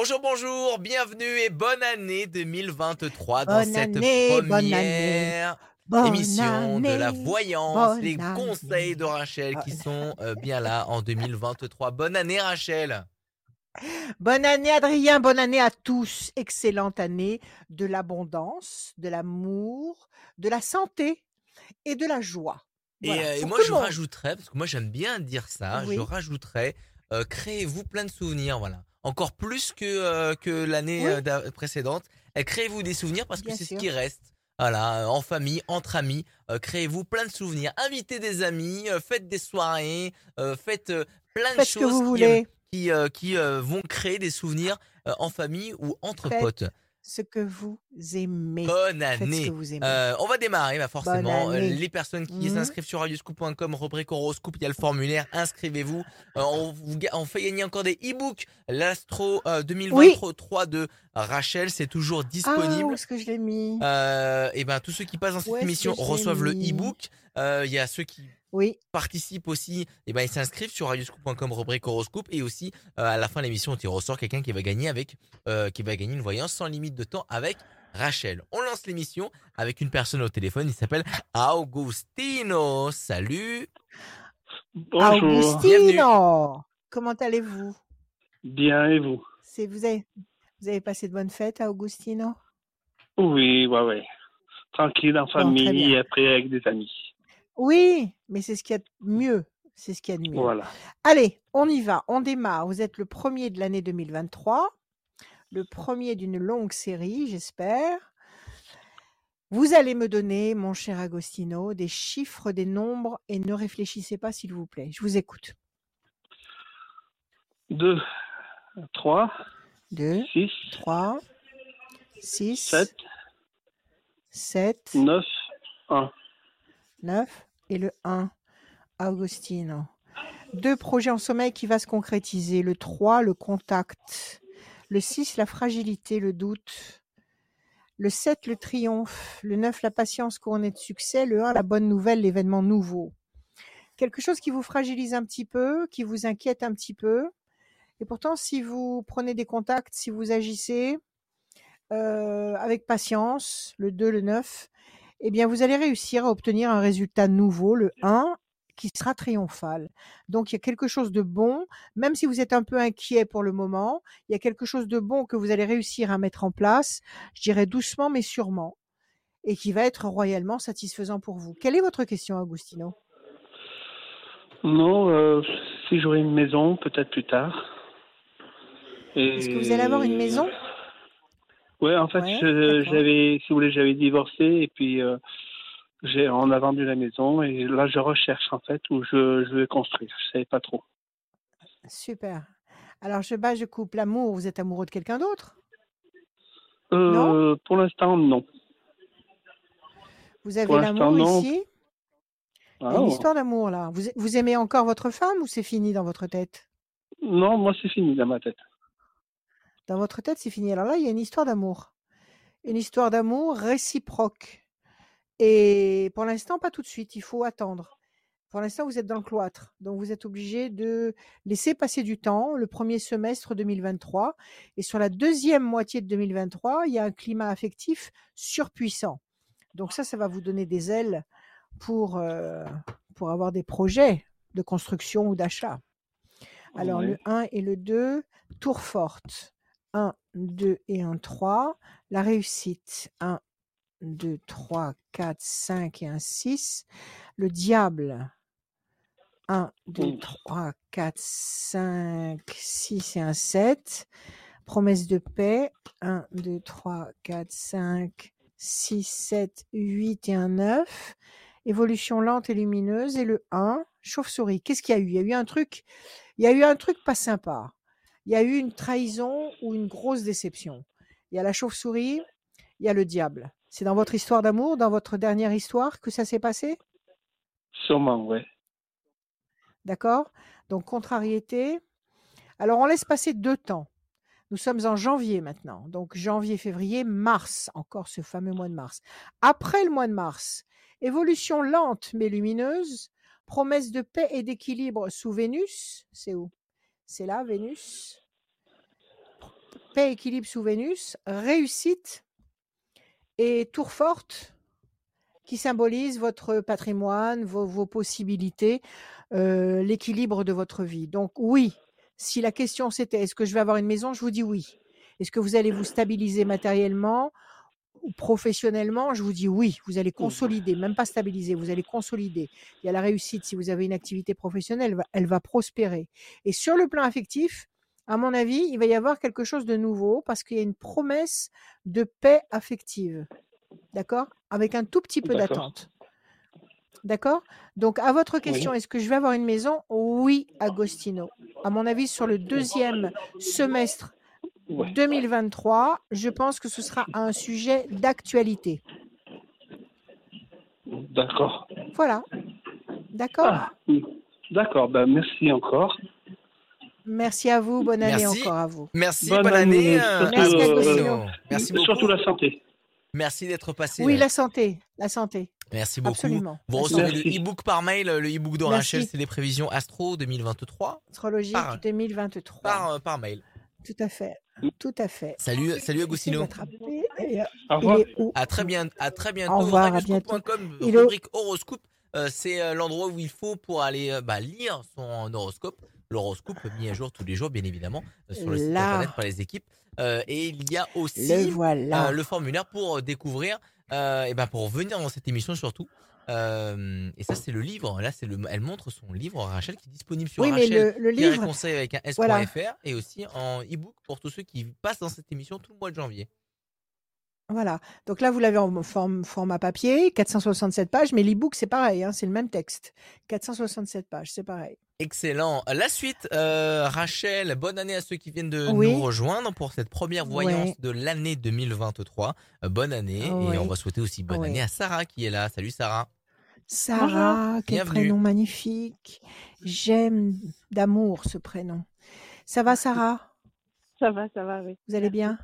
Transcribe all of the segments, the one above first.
Bonjour, bonjour, bienvenue et bonne année 2023 dans Bonne cette année, bonne année, première bonne émission de la année, voyance, les conseils de année. Rachel qui Bonne sont euh, bien là en 2023. Bonne année Rachel. Bonne année Adrien, bonne année à tous. Excellente année de l'abondance, de l'amour, de la santé et de la joie. Et, Voilà, euh, et pour moi je rajouterais, parce que moi j'aime bien dire ça, je Oui, rajouterais, euh, créez-vous plein de souvenirs, voilà. Encore plus que, euh, que l'année euh, oui, précédente. Euh, créez-vous des souvenirs parce que c'est ce qui reste. Voilà, euh, en famille, entre amis, euh, créez-vous plein de souvenirs. Invitez des amis, euh, faites des soirées, faites plein de ce que choses vous qui, voulez. qui, qui vont créer des souvenirs en famille ou entre potes. Ce que vous aimez. Bonne Faites ce que année. vous aimez. Euh, on va démarrer, bah forcément. Euh, les personnes qui Mhm. s'inscrivent sur radioscoop.com, rubrique horoscope, il y a le formulaire, inscrivez-vous. Euh, on, on fait gagner encore des e-books. L'Astro euh, Oui. 2023 de Rachel, c'est toujours Ah, où disponible. est-ce que je l'ai mis et ben tous ceux qui passent dans Où cette émission reçoivent le e-book. Il y a ceux qui Oui, participent aussi, et ben ils s'inscrivent sur radioscoop.com rubrique horoscope et aussi euh, à la fin de l'émission on tire au sort quelqu'un qui va gagner avec euh, qui va gagner une voyance sans limite de temps avec Rachel. On lance l'émission avec une personne au téléphone, il s'appelle Augustino. Salut, Bonjour, bienvenue. Augustino, comment allez-vous? Bien et vous? C'est vous avez, vous avez passé de bonnes fêtes à Augustino? Oui, ouais, ouais. Tranquille en famille et après avec des amis. Oui, mais c'est ce qu'il y a de mieux. C'est ce qu'il y a de mieux. Voilà. Allez, on y va, on démarre. Vous êtes le premier de l'année 2023, le premier d'une longue série, j'espère. Vous allez me donner, mon cher Agostino, des chiffres, des nombres et ne réfléchissez pas, s'il vous plaît. Je vous écoute. 2, 3, 2, 6, 3, 6, 7, 7, 9, 1. 9 et le 1. Agostino. Deux projets en sommeil qui va se concrétiser. Le 3, le contact. Le 6, la fragilité, le doute. Le 7, le triomphe. Le 9, la patience couronnée de succès. Le 1, la bonne nouvelle, l'événement nouveau. Quelque chose qui vous fragilise un petit peu, qui vous inquiète un petit peu. Et pourtant, si vous prenez des contacts, si vous agissez euh, avec patience, le 2, le 9, eh bien, vous allez réussir à obtenir un résultat nouveau, le 1, qui sera triomphal. Donc, il y a quelque chose de bon, même si vous êtes un peu inquiet pour le moment, il y a quelque chose de bon que vous allez réussir à mettre en place, je dirais doucement mais sûrement, et qui va être royalement satisfaisant pour vous. Quelle est votre question, Agustino Non, euh, si j'aurais une maison, peut-être plus tard. Est-ce que vous allez avoir une maison? Ouais, en fait, Ouais, j'avais, si vous voulez, j'avais divorcé et puis euh, j'ai, on a vendu la maison et là, je recherche en fait où je, je vais construire. Je savais pas trop. Super. Alors, je bats, je coupe l'amour. Vous êtes amoureux de quelqu'un d'autre? Euh, pour l'instant, non. Vous avez l'amour ici? Il y a Ah, une histoire d'amour là. Vous, vous aimez encore votre femme ou c'est fini dans votre tête? Non, moi, c'est fini dans ma tête. Dans votre tête, c'est fini. Alors là, il y a une histoire d'amour. Une histoire d'amour réciproque. Et pour l'instant, pas tout de suite. Il faut attendre. Pour l'instant, vous êtes dans le cloître. Donc, vous êtes obligé de laisser passer du temps, le premier semestre 2023. Et sur la deuxième moitié de 2023, il y a un climat affectif surpuissant. Donc ça, ça va vous donner des ailes pour, euh, pour avoir des projets de construction ou d'achat. Alors, le Ouais. 1 et le 2, tour forte. 1, 2 et 1, 3. La réussite, 1, 2, 3, 4, 5 et un 6. Le diable, 1, 2, Mm. 3, 4, 5, 6 et un 7. Promesse de paix, 1, 2, 3, 4, 5, 6, 7, 8 et un 9. Évolution lente et lumineuse. Et le 1, chauve-souris. Qu'est-ce qu'il y a eu? Il y a eu un truc, il y a eu un truc pas sympa. Il y a eu une trahison ou une grosse déception. Il y a la chauve-souris, il y a le diable. C'est dans votre histoire d'amour, dans votre dernière histoire que ça s'est passé? Sûrement, ouais. D'accord? Donc, contrariété. Alors, on laisse passer deux temps. Nous sommes en janvier maintenant. Donc, janvier, février, mars, encore ce fameux mois de mars. Après le mois de mars, évolution lente mais lumineuse, promesse de paix et d'équilibre sous Vénus. C'est où? C'est là, Vénus. paix, équilibre sous Vénus, réussite et tour forte qui symbolise votre patrimoine, vos, possibilités, euh, l'équilibre de votre vie. Donc oui, si la question c'était est-ce que je vais avoir une maison, je vous dis oui. Est-ce que vous allez vous stabiliser matériellement? Ou professionnellement Je vous dis oui, vous allez consolider, même pas stabiliser, vous allez consolider. Il y a la réussite, si vous avez une activité professionnelle, elle va, elle va prospérer. Et sur le plan affectif, à mon avis, il va y avoir quelque chose de nouveau parce qu'il y a une promesse de paix affective. D'accord? Avec un tout petit peu d'attente. D'accord? Donc, à votre Oui. question, est-ce que je vais avoir une maison? Oui, Agostino. À mon avis, sur le deuxième semestre Ouais. 2023, je pense que ce sera un sujet d'actualité. D'accord. Voilà. D'accord? Ah. D'accord, ben merci encore. Merci à vous. Bonne année Merci. encore à vous. Merci, Bonne bonne, année, année. euh, Merci. Merci beaucoup. Surtout la santé. Merci d'être passé. Oui, ouais. la santé. La santé. Merci beaucoup. Absolument. Vous recevez le Merci. e-book par mail, le e-book de Merci. Rachel, c'est les prévisions Astro 2023 Astrologique Par- 2023. par, euh, par mail. Tout à fait. Tout à fait. Salut, salut Agostino. Et, euh, Au revoir. À très bien, à très bientôt. Au revoir, à Il est- rubrique horoscope. euh, c'est euh, l'endroit où il faut pour aller euh, bah, lire son horoscope. L'horoscope mis à jour tous les jours, bien évidemment, sur le site internet par les équipes. Euh, et il y a aussi Le voilà. euh, le formulaire pour découvrir, euh, et ben pour venir dans cette émission surtout. Euh, et ça, c'est le livre. Là, c'est le, elle montre son livre Rachel qui est disponible sur oui, mais Rachel. le, le et livre, conseils avec un s.fr Voilà. et aussi en e-book pour tous ceux qui passent dans cette émission tout le mois de janvier. voilà. Donc là, vous l'avez en forme, format papier, 467 pages, mais l'e-book, c'est pareil, hein, c'est le même texte. 467 pages, c'est pareil. Excellent. La suite, euh, Rachel, bonne année à ceux qui viennent de Oui. nous rejoindre pour cette première voyance de l'année 2023. Euh, bonne année et on va souhaiter aussi bonne année à Sarah qui est là. Salut Sarah. Sarah, quel Bienvenue. prénom magnifique. J'aime d'amour ce prénom. Ça va, Sarah? Ça va, ça va, oui. Vous allez bien?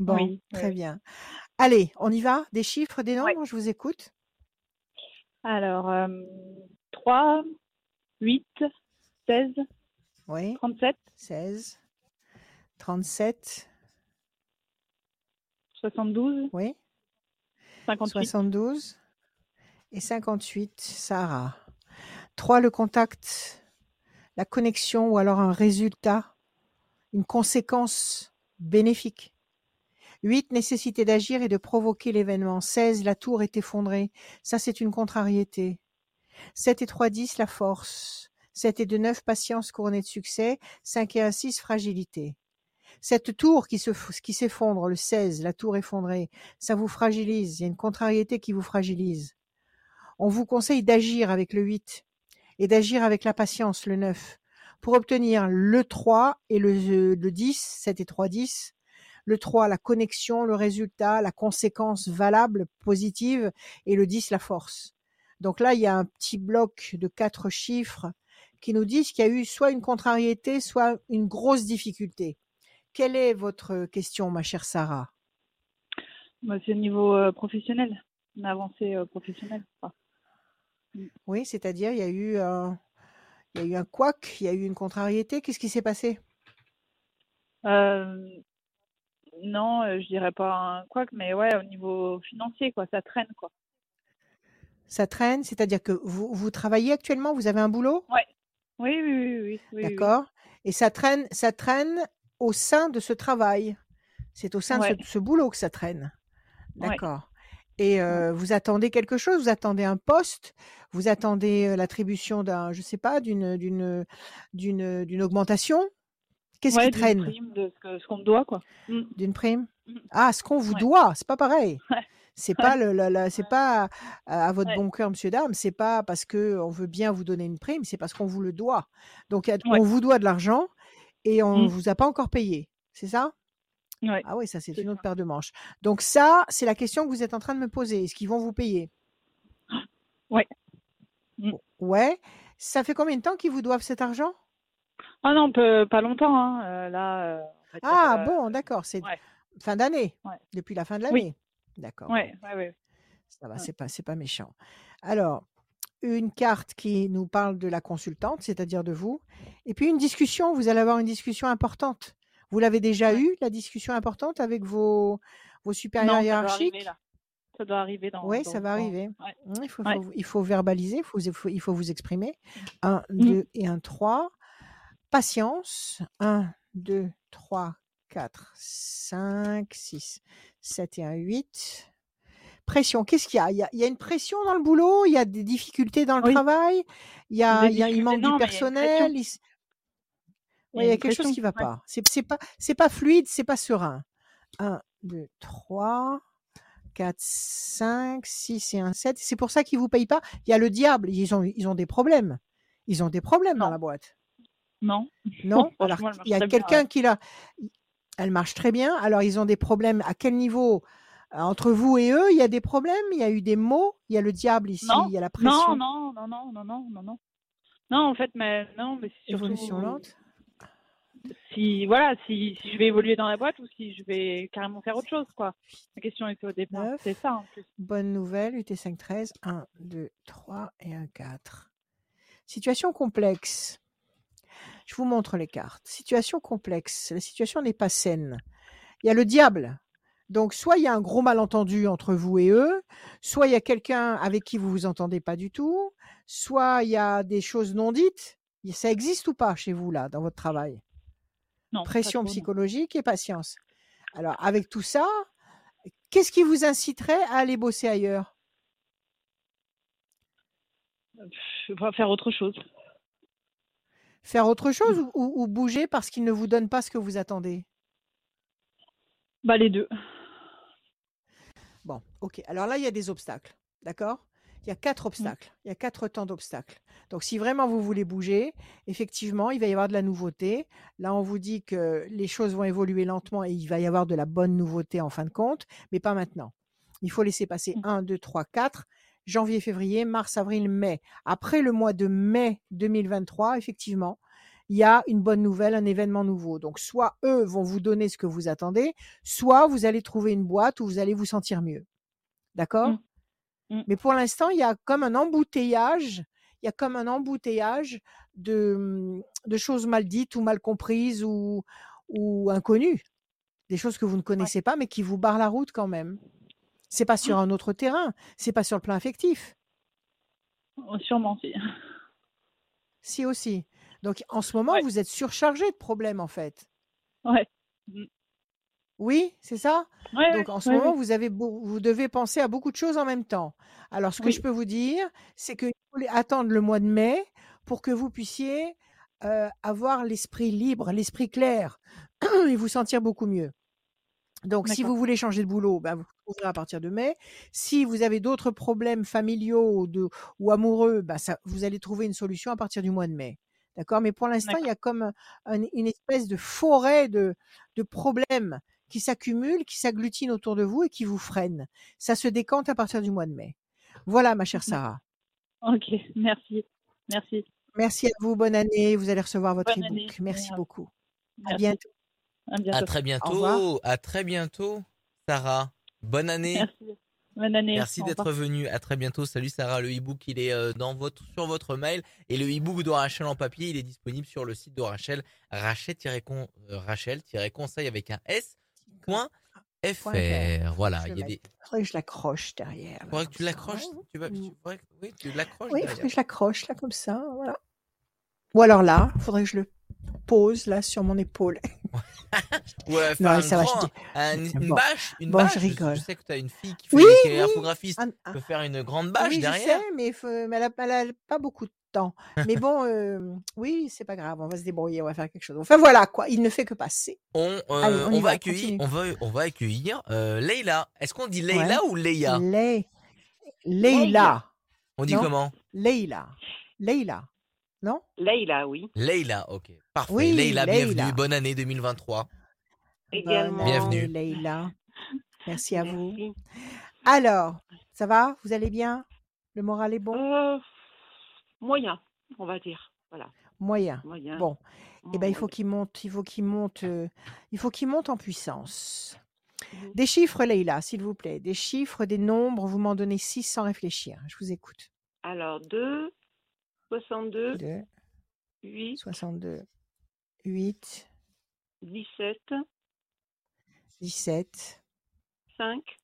Bon, Oui, très oui. bien. Allez, on y va? Des chiffres, des nombres. Je vous écoute. Alors, euh, 3, 8, 16, Oui, 37, 16, 37, 72, oui, 58, 72 et 58, Sarah. 3, le contact, la connexion ou alors un résultat, une conséquence bénéfique. 8, nécessité d'agir et de provoquer l'événement. 16, la tour est effondrée. Ça, c'est une contrariété. 7 et 3, 10, la force. 7 et 2, 9, patience couronnée de succès. 5 et 1, 6, fragilité. Cette tour qui se, qui s'effondre, le 16, la tour effondrée, ça vous fragilise. Il y a une contrariété qui vous fragilise. On vous conseille d'agir avec le 8 et d'agir avec la patience, le 9, pour obtenir le 3 et le, le 10, 7 et 3, 10. Le 3, la connexion, le résultat, la conséquence valable, positive, et le 10, la force. Donc là, il y a un petit bloc de quatre chiffres qui nous disent qu'il y a eu soit une contrariété, soit une grosse difficulté. Quelle est votre question, ma chère Sarah? Moi, c'est au niveau euh, professionnel, une avancée euh, professionnelle. Oui, c'est-à-dire il y a eu un, il y a eu un couac, il y a eu une contrariété. Qu'est-ce qui s'est passé? Euh, non, euh, je dirais pas un couac, mais ouais, au niveau financier, quoi, ça traîne, quoi. Ça traîne, c'est-à-dire que vous, vous travaillez actuellement, vous avez un boulot, Oui, oui, oui, oui, oui, oui, oui. d'accord Et ça traîne, ça traîne au sein de ce travail. C'est au sein de Ouais. ce, ce boulot que ça traîne. Ouais. D'accord. Et euh, vous attendez quelque chose, vous attendez un poste, vous attendez l'attribution d'un, je sais pas, d'une d'une d'une d'une augmentation? Qu'est-ce Ouais, qui d'une traîne? prime de ce qu'on me doit, quoi. Mm. D'une prime? Mhm. Ah, ce qu'on vous Ouais. doit, c'est pas pareil. Ouais. C'est pas le, la- c'est pas à, à votre bon cœur, monsieur dame. C'est pas parce que on veut bien vous donner une prime, c'est parce qu'on vous le doit. Donc on vous doit de l'argent et on Mm. vous a pas encore payé. C'est ça? Ouais. Ah oui, ça c'est une autre paire de manches. Donc ça, c'est la question que vous êtes en train de me poser. Est-ce qu'ils vont vous payer? Ouais. Mm. Ouais. Ça fait combien de temps qu'ils vous doivent cet argent? Ah non, peu- pas longtemps, hein. euh, là. euh, Ah euh, bon, d'accord. C'est ouais. fin d'année. Ouais. Depuis la fin de Oui. l'année. D'accord. Ouais, ouais, ouais. Ça va, c'est pas, c'est pas méchant. Alors, une carte qui nous parle de la consultante, c'est-à-dire de vous, et puis une discussion. Vous allez avoir une discussion importante Vous l'avez déjà eu, la discussion importante avec vos, vos supérieurs Non, ça doit hiérarchiques? arriver là. Ça doit arriver dans. Oui, ça va dans- arriver. Ouais. Mmh, Il faut, Ouais. faut- il faut verbaliser, il faut, il vous exprimer. 1, Mmh. 2 et 1, 3. Patience. 1, 2, 3, 4, 5, 6, 7 et 1, 8. Pression. Qu'est-ce qu'il y a? Il, y a il y a une pression dans le boulot? Il y a des difficultés dans le Oui. travail? Il y a, Des il y a, il difficultés, manque non, du personnel? Il Il y Ouais, a y quelque chose qui va Ouais. pas. C'est c'est pas, c'est pas fluide, c'est pas serein. 1, 2, 3, 4, 5, 6 et 1, 7. C'est pour ça qu'ils vous payent pas. Il y a le diable. Ils ont, ils ont des problèmes. Ils ont des problèmes dans la boîte. Non. Non? Alors, il y a quelqu'un qui l'a. Elle marche très bien. Alors, ils ont des problèmes. À quel niveau Euh, Entre vous et eux, il y a des problèmes? Il y a eu des mots. Il y a le diable ici? Non. Il y a la Non, pression? non, non, non, non, non, non, non. Non, en fait, mais non, mais c'est Évolution surtout lente. Si voilà, si, si je vais évoluer dans la boîte ou si je vais carrément faire autre chose, quoi. La question était au départ, c'est ça en plus. Bonne nouvelle, UT5 13, 1, 2, 3 et 1, 4. Situation complexe. Je vous montre les cartes. Situation complexe. La situation n'est pas saine. Il y a le diable. Donc, soit il y a un gros malentendu entre vous et eux, soit il y a quelqu'un avec qui vous vous entendez pas du tout, soit il y a des choses non dites. Ça existe ou pas chez vous, là, dans votre travail? Non, Pression trop, non. psychologique et patience. Alors, avec tout ça, qu'est-ce qui vous inciterait à aller bosser ailleurs? Je vais faire autre chose. Faire autre chose ou, ou- ou bouger parce qu'il ne vous donne pas ce que vous attendez? Bah les deux. Bon, ok. Alors là, il y a des obstacles. D'accord? Il y a quatre obstacles. Il y a quatre temps d'obstacles. Donc, si vraiment vous voulez bouger, effectivement, il va y avoir de la nouveauté. Là, on vous dit que les choses vont évoluer lentement et il va y avoir de la bonne nouveauté en fin de compte, mais pas maintenant. Il faut laisser passer Mm. 1, 2, 3, 4, janvier, février, mars, avril, mai. Après le mois de mai 2023, effectivement, il y a une bonne nouvelle, un événement nouveau. Donc, soit eux vont vous donner ce que vous attendez, soit vous allez trouver une boîte où vous allez vous sentir mieux. D'accord? Mm. Mm. Mais pour l'instant, il y a comme un embouteillage, il y a comme un embouteillage de, de choses mal dites ou mal comprises ou, ou inconnues. Des choses que vous ne connaissez pas, mais qui vous barrent la route quand même. C'est pas sur un autre terrain, c'est pas sur le plan affectif. Oh, Sûrement si. Si aussi. Donc en ce moment, Ouais. vous êtes surchargé de problèmes en fait. Ouais. Oui, c'est ça? Ouais, Donc en ce ouais, moment, ouais. vous, avez beau- vous devez penser à beaucoup de choses en même temps. Alors ce que je peux vous dire, c'est qu'il faut attendre le mois de mai pour que vous puissiez euh, avoir l'esprit libre, l'esprit clair et vous sentir beaucoup mieux. Donc si vous voulez changer de boulot, ben, vous trouverez à partir de mai. Si vous avez d'autres problèmes familiaux ou, de- ou amoureux, ben, ça, vous allez trouver une solution à partir du mois de mai. D'accord? Mais pour l'instant, il y a comme un- un- une espèce de forêt de, de problèmes qui s'accumulent, qui s'agglutinent autour de vous et qui vous freinent. Ça se décante à partir du mois de mai. Voilà, ma chère Sarah. Ok, merci. Merci. Merci à vous, bonne année. Vous allez recevoir votre Bonne année. e-book. Merci beaucoup. À Merci. bientôt. À À bientôt. très revoir. bientôt. À très bientôt, Sarah. Bonne année. Merci. Bonne année. Merci d'être venu. À très bientôt. Salut Sarah. Le e-book, il est euh, dans votre, sur votre mail. Et le e-book de Rachel en papier, il est disponible sur le site de Rachel. Euh, Rachel-conseil avec un S. FR. Voilà. Je Il y a des. faudrait que je l'accroche derrière. là, Faudrait que tu l'accroches. Tu vas, tu, Mm. faudrait oui, tu l'accroches. Oui, faudrait que je l'accroche là comme ça, voilà. Ou alors là, il faudrait que je le pose là sur mon épaule. Ouais, Non, faire ça un va, je grand- dis- un- une Bon. bâche, une Bon, bâche. je rigole. Je sais que tu as une fille qui fait Oui, qui est oui. infographiste. Ah, peux faire une grande bâche oui, je derrière. sais, mais, faut- mais elle, a, elle a pas beaucoup de temps. Mais bon, euh, oui, c'est pas grave, on va se débrouiller, on va faire quelque chose. Enfin voilà quoi, il ne fait que passer. On, euh, Allez, on y on va va, accueillir, on va, on va accueillir euh, Leïla. Est-ce qu'on dit Leïla ou Leïa? Lei- Leïla. On dit Non. comment? Leïla. Leïla. Non? Leïla, oui. Leïla, ok. Parfait. Oui, Leïla, Leïla. bienvenue. Bonne année 2023. Également. Bienvenue. Leïla. Merci à vous. Alors, ça va? Vous allez bien? Le moral est bon? Euh, moyen, on va dire. Voilà, Moyen. moyen. Bon, eh ben, il faut moyen. qu'il monte, il faut qu'il monte, euh, il faut qu'il monte en puissance. Mhm. Des chiffres, Leïla, s'il vous plaît. Des chiffres, des nombres, vous m'en donnez six sans réfléchir. Je vous écoute. Alors, 2, 62, 2, 8, 62, 8, 17, 17, 5,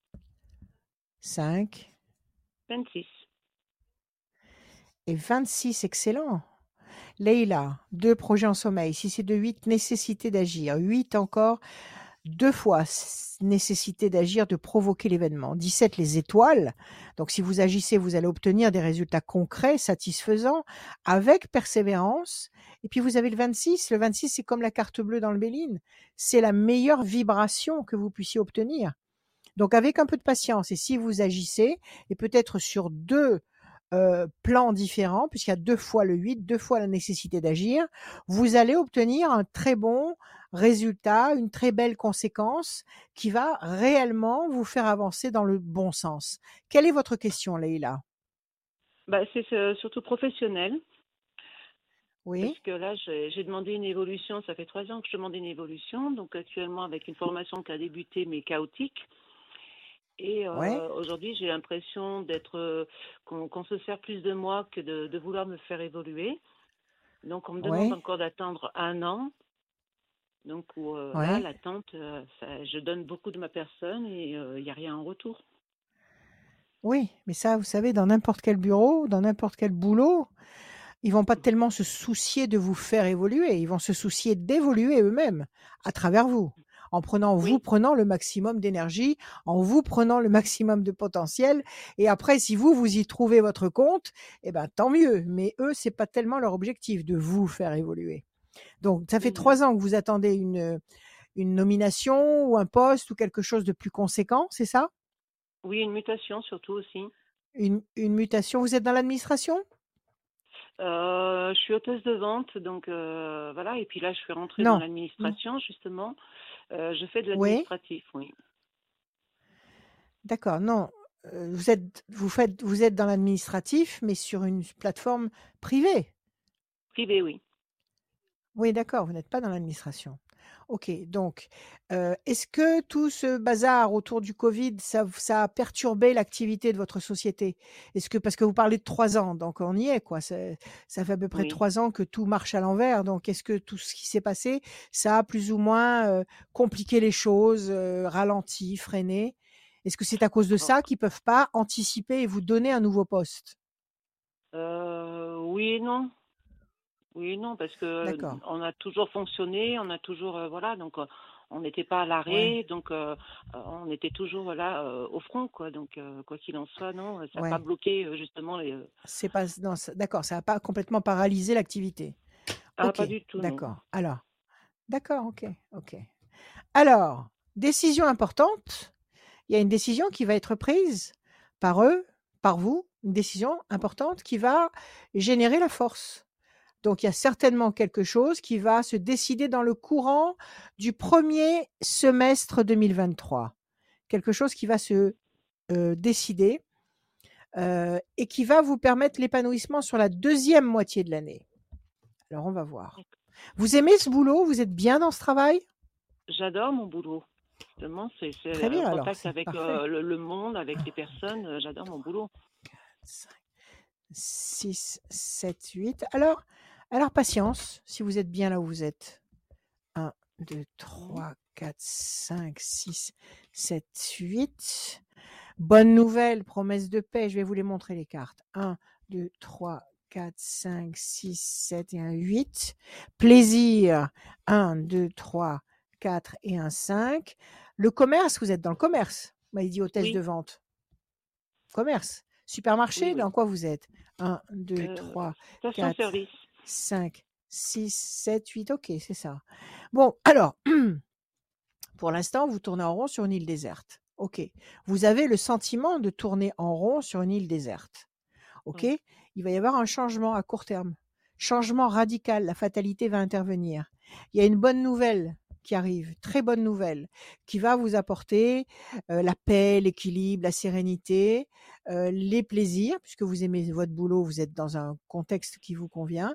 5 26. Et 26. Excellent. Leïla, deux projets en sommeil. Si c'est de 8, nécessité d'agir. 8 encore, deux fois nécessité d'agir, de provoquer l'événement. 17, les étoiles. Donc si vous agissez, vous allez obtenir des résultats concrets, satisfaisants, avec persévérance. Et puis vous avez le 26. Le 26, c'est comme la carte bleue dans le Béline. C'est la meilleure vibration que vous puissiez obtenir. Donc avec un peu de patience, et si vous agissez, et peut-être sur deux euh, plans différents, puisqu'il y a deux fois le 8, deux fois la nécessité d'agir, vous allez obtenir un très bon résultat, une très belle conséquence qui va réellement vous faire avancer dans le bon sens. Quelle est votre question, Leïla? Bah, c'est surtout professionnel. Oui, Parce que là, j'ai demandé une évolution. Ça fait trois ans que je demande une évolution. Donc, actuellement, avec une formation qui a débuté, mais chaotique. Et euh, Ouais. aujourd'hui, j'ai l'impression d'être, euh, qu'on se sert plus de moi que de, de vouloir me faire évoluer. Donc, on me demande Ouais. encore d'attendre un an. Donc, où, euh, là, l'attente, je donne beaucoup de ma personne et il n'y a rien en retour. oui, mais ça, vous savez, dans n'importe quel bureau, dans n'importe quel boulot, ils vont pas tellement se soucier de vous faire évoluer, ils vont se soucier d'évoluer eux-mêmes à travers vous, en prenant vous prenant le maximum d'énergie, en vous prenant le maximum de potentiel. Et après, si vous vous y trouvez votre compte, eh ben tant mieux. Mais eux, c'est pas tellement leur objectif de vous faire évoluer. Donc, ça fait Mhm. trois ans que vous attendez une une nomination ou un poste ou quelque chose de plus conséquent, c'est ça? Oui, une mutation surtout aussi. une, une mutation. Vous êtes dans l'administration? Euh, je suis hôtesse de vente, donc euh, voilà. Et puis là, je suis rentrée Non. dans l'administration, justement. Euh, je fais de l'administratif, oui. D'accord, non. euh, vous êtes, vous faites, vous êtes dans l'administratif, mais sur une plateforme privée. Privé, oui. Oui, d'accord, vous n'êtes pas dans l'administration. Ok, donc, euh, est-ce que tout ce bazar autour du Covid, ça, ça a perturbé l'activité de votre société? Est-ce que, parce que vous parlez de trois ans, donc on y est, quoi. Ça, ça fait à peu près Oui. trois ans que tout marche à l'envers. Donc, est-ce que tout ce qui s'est passé, ça a plus ou moins euh, compliqué les choses, euh, ralenti, freiné? Est-ce que c'est à cause de ça qu'ils peuvent pas anticiper et vous donner un nouveau poste? Oui et non. Oui non, parce que D'accord. on a toujours fonctionné, on a toujours, euh, voilà, donc euh, on n'était pas à Ouais. l'arrêt, donc euh, euh, on était toujours là euh, au front, quoi. Donc, euh, quoi qu'il en soit, non, ça n'a pas bloqué euh, justement les. euh, C'est pas, non, d'accord, ça n'a pas complètement paralysé l'activité. Ah, pas du tout, d'accord. Alors, d'accord, ok, ok. Alors, décision importante. Il y a une décision qui va être prise par eux, par vous, une décision importante qui va générer la force. Donc, il y a certainement quelque chose qui va se décider dans le courant du premier semestre 2023. Quelque chose qui va se euh, décider euh, et qui va vous permettre l'épanouissement sur la deuxième moitié de l'année. Alors, on va voir. Vous aimez ce boulot? Vous êtes bien dans ce travail? J'adore mon boulot. Justement, c'est c'est Très le bien, alors, contact c'est avec euh, le, le monde, avec les personnes. euh, J'adore mon boulot. 6, 7, 8. Alors, alors, patience, si vous êtes bien là où vous êtes. 1, 2, 3, 4, 5, 6, 7, 8. Bonne nouvelle, promesse de paix. Je vais vous les montrer les cartes. 1, 2, 3, 4, 5, 6, 7 et un 8. Plaisir. 1, 2, 3, 4 et un 5. Le commerce, vous êtes dans le commerce. M'avez dit hôtesse Oui. de vente. Commerce. Supermarché, Oui, oui. dans quoi vous êtes? 1, 2, Euh, 3, Station 4, service. 5, 6, 7, 8. Ok, c'est ça. Bon, alors, pour l'instant, vous tournez en rond sur une île déserte. Ok. Vous avez le sentiment de tourner en rond sur une île déserte. Ok. Il va y avoir un changement à court terme. Changement radical. La fatalité va intervenir. Il y a une bonne nouvelle qui arrive, très bonne nouvelle, qui va vous apporter la paix, l'équilibre, la sérénité, les plaisirs, puisque vous aimez votre boulot, vous êtes dans un contexte qui vous convient,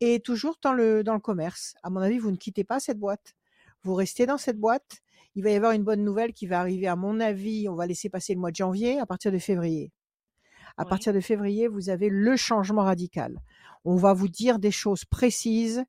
et toujours dans le, dans le commerce. À mon avis, vous ne quittez pas cette boîte. Vous restez dans cette boîte. Il va y avoir une bonne nouvelle qui va arriver, à mon avis, on va laisser passer le mois de janvier à partir de février. À Oui. partir de février, vous avez le changement radical. On va vous dire des choses précises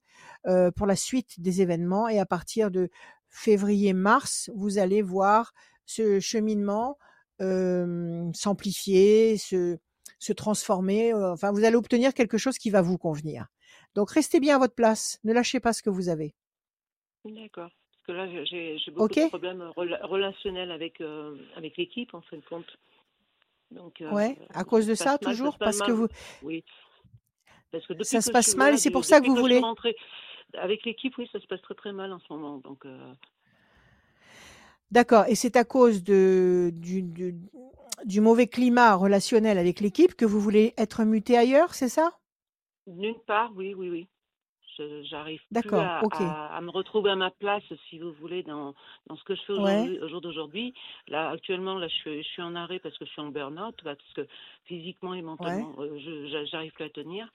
euh, pour la suite des événements et à partir de février-mars, vous allez voir ce cheminement euh, s'amplifier, se, se transformer. euh, Enfin, vous allez obtenir quelque chose qui va vous convenir. Donc, restez bien à votre place. Ne lâchez pas ce que vous avez. D'accord. Parce que là, j'ai- beaucoup de problèmes rela- relationnels avec, euh, avec l'équipe, en fin de compte. Donc, euh, Ouais. À cause se de ça, mal, toujours? parce que vous, Oui. Parce que depuis ça se passe mal et c'est pour ça que vous que voulez? rentrée avec l'équipe, oui, ça se passe très très mal en ce moment. Donc, euh, D'accord. Et c'est à cause de, du, du, du mauvais climat relationnel avec l'équipe que vous voulez être muté ailleurs, c'est ça? D'une part, oui, oui, oui. J'arrive plus à, Ok. à, à me retrouver à ma place, si vous voulez, dans, dans ce que je fais Ouais. au jour d'aujourd'hui. Là, actuellement, là, je, suis- je suis en arrêt parce que je suis en burn-out, parce que physiquement et mentalement, euh, je j'a- j'arrive plus à tenir.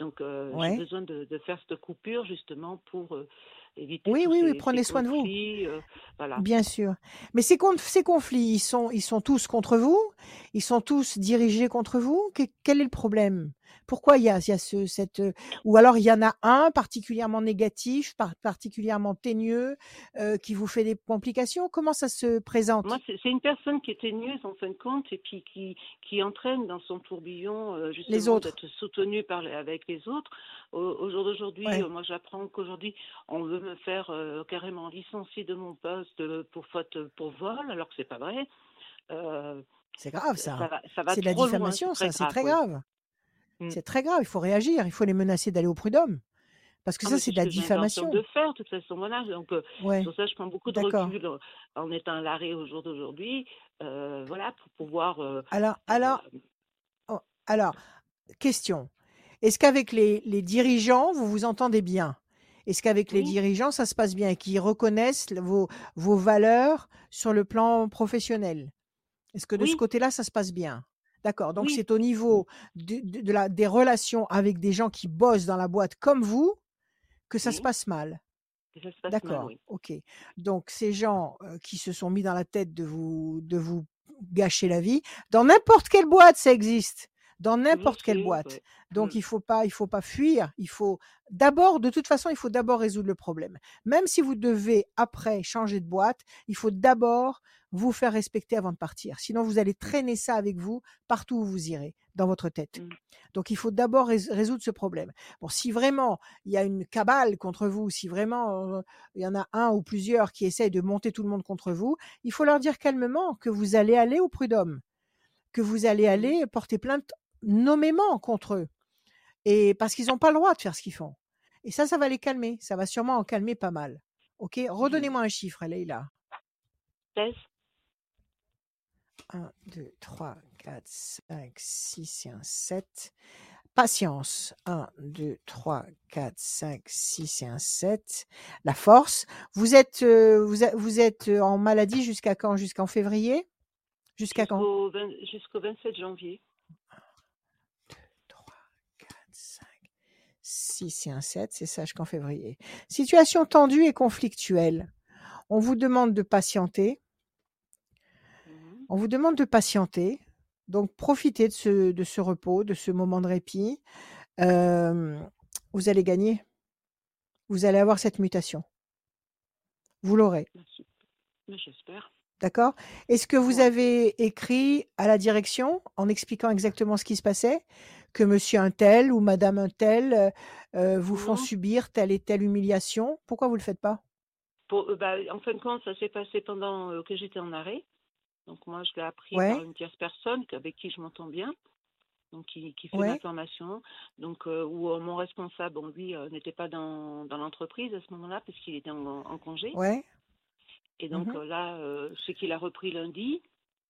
Donc, euh, j'ai besoin de, de faire cette coupure justement pour euh, éviter Oui, oui, oui. ces, Prenez soin de vous. euh, voilà. Bien sûr. Mais ces, con- ces conflits, ils sont, ils sont tous contre vous? Ils sont tous dirigés contre vous? Que- Quel est le problème? Pourquoi il y a, il y a ce, cette... euh, Ou alors il y en a un particulièrement négatif, par- particulièrement teigneux, euh, qui vous fait des complications? Comment ça se présente? C'est c'est une personne qui est teigneuse en fin de compte et puis qui, qui entraîne dans son tourbillon euh, Les justement autres d'être soutenue par les- avec les autres. Au, au jour d'aujourd'hui, Ouais. moi j'apprends qu'aujourd'hui on veut me faire euh, carrément licencier de mon poste euh, pour faute pour vol, alors que c'est pas vrai. Euh, C'est grave ça C'est de la loin, diffamation, ça. C'est très grave. Mm. C'est très grave. Il faut réagir. Il faut les menacer d'aller au prud'homme. Parce que Ah, ça, c'est de la diffamation. de faire, de toute façon, voilà. Donc, euh, Ouais. ça je prends beaucoup de recul euh, en étant à l'arrêt au jour d'aujourd'hui, euh, voilà, pour pouvoir euh, Alors, euh, alors, oh, alors, question. Est-ce qu'avec les, les dirigeants, vous vous entendez bien? Est-ce qu'avec les dirigeants, ça se passe bien et qu'ils reconnaissent vos, vos valeurs sur le plan professionnel? Est-ce que de ce côté-là, ça se passe bien? D'accord. Donc, oui. c'est au niveau de, de- de la, des relations avec des gens qui bossent dans la boîte comme vous que ça se passe mal. D'accord. Ok. Donc, ces gens euh, qui se sont mis dans la tête de vous, de vous gâcher la vie, dans n'importe quelle boîte, ça existe. Dans n'importe quelle boîte. Donc Mm. il faut pas, il faut pas fuir. Il faut d'abord, de toute façon, il faut d'abord résoudre le problème. Même si vous devez après changer de boîte, il faut d'abord vous faire respecter avant de partir. Sinon, vous allez traîner ça avec vous partout où vous irez, dans votre tête. Mm. Donc il faut d'abord rés- résoudre ce problème. Bon, si vraiment il y a une cabale contre vous, si vraiment euh, il y en a un ou plusieurs qui essayent de monter tout le monde contre vous, il faut leur dire calmement que vous allez aller au prud'homme, que vous allez aller porter plainte nommément contre eux. Et parce qu'ils n'ont pas le droit de faire ce qu'ils font. Et ça, ça va les calmer. Ça va sûrement en calmer pas mal. OK Mm. Redonnez-moi un chiffre, Leïla. 16 1, 2, 3, 4, 5, 6 et un 7. Patience. 1, 2, 3, 4, 5, 6 et un 7. La force. Vous êtes, euh, vous, vous êtes euh, en maladie jusqu'à quand? Jusqu'en février? Jusqu'à quand? Jusqu'au 20 jusqu'au 27 janvier. 3, 4, 5, 6 et un 7, c'est ça jusqu'en février. Situation tendue et conflictuelle. On vous demande de patienter. Mhm. On vous demande de patienter. Donc, profitez de ce, de ce repos, de ce moment de répit. Euh, vous allez gagner. Vous allez avoir cette mutation. Vous l'aurez. J'espère. D'accord? Est-ce que vous Ouais. avez écrit à la direction en expliquant exactement ce qui se passait? Que monsieur un tel ou madame un tel euh, euh, vous font subir telle et telle humiliation Pourquoi vous ne le faites pas? Pour, euh, bah, en fin de compte, ça s'est passé pendant euh, que j'étais en arrêt. Donc moi, je l'ai appris Ouais. par une tierce personne avec qui je m'entends bien, donc qui, qui fait Ouais. l'information. Donc où mon responsable, bon, lui, n'était pas dans, dans l'entreprise à ce moment-là parce qu'il était en, en congé. Ouais. Et donc Mhm. euh, là, sais qu'il a repris lundi,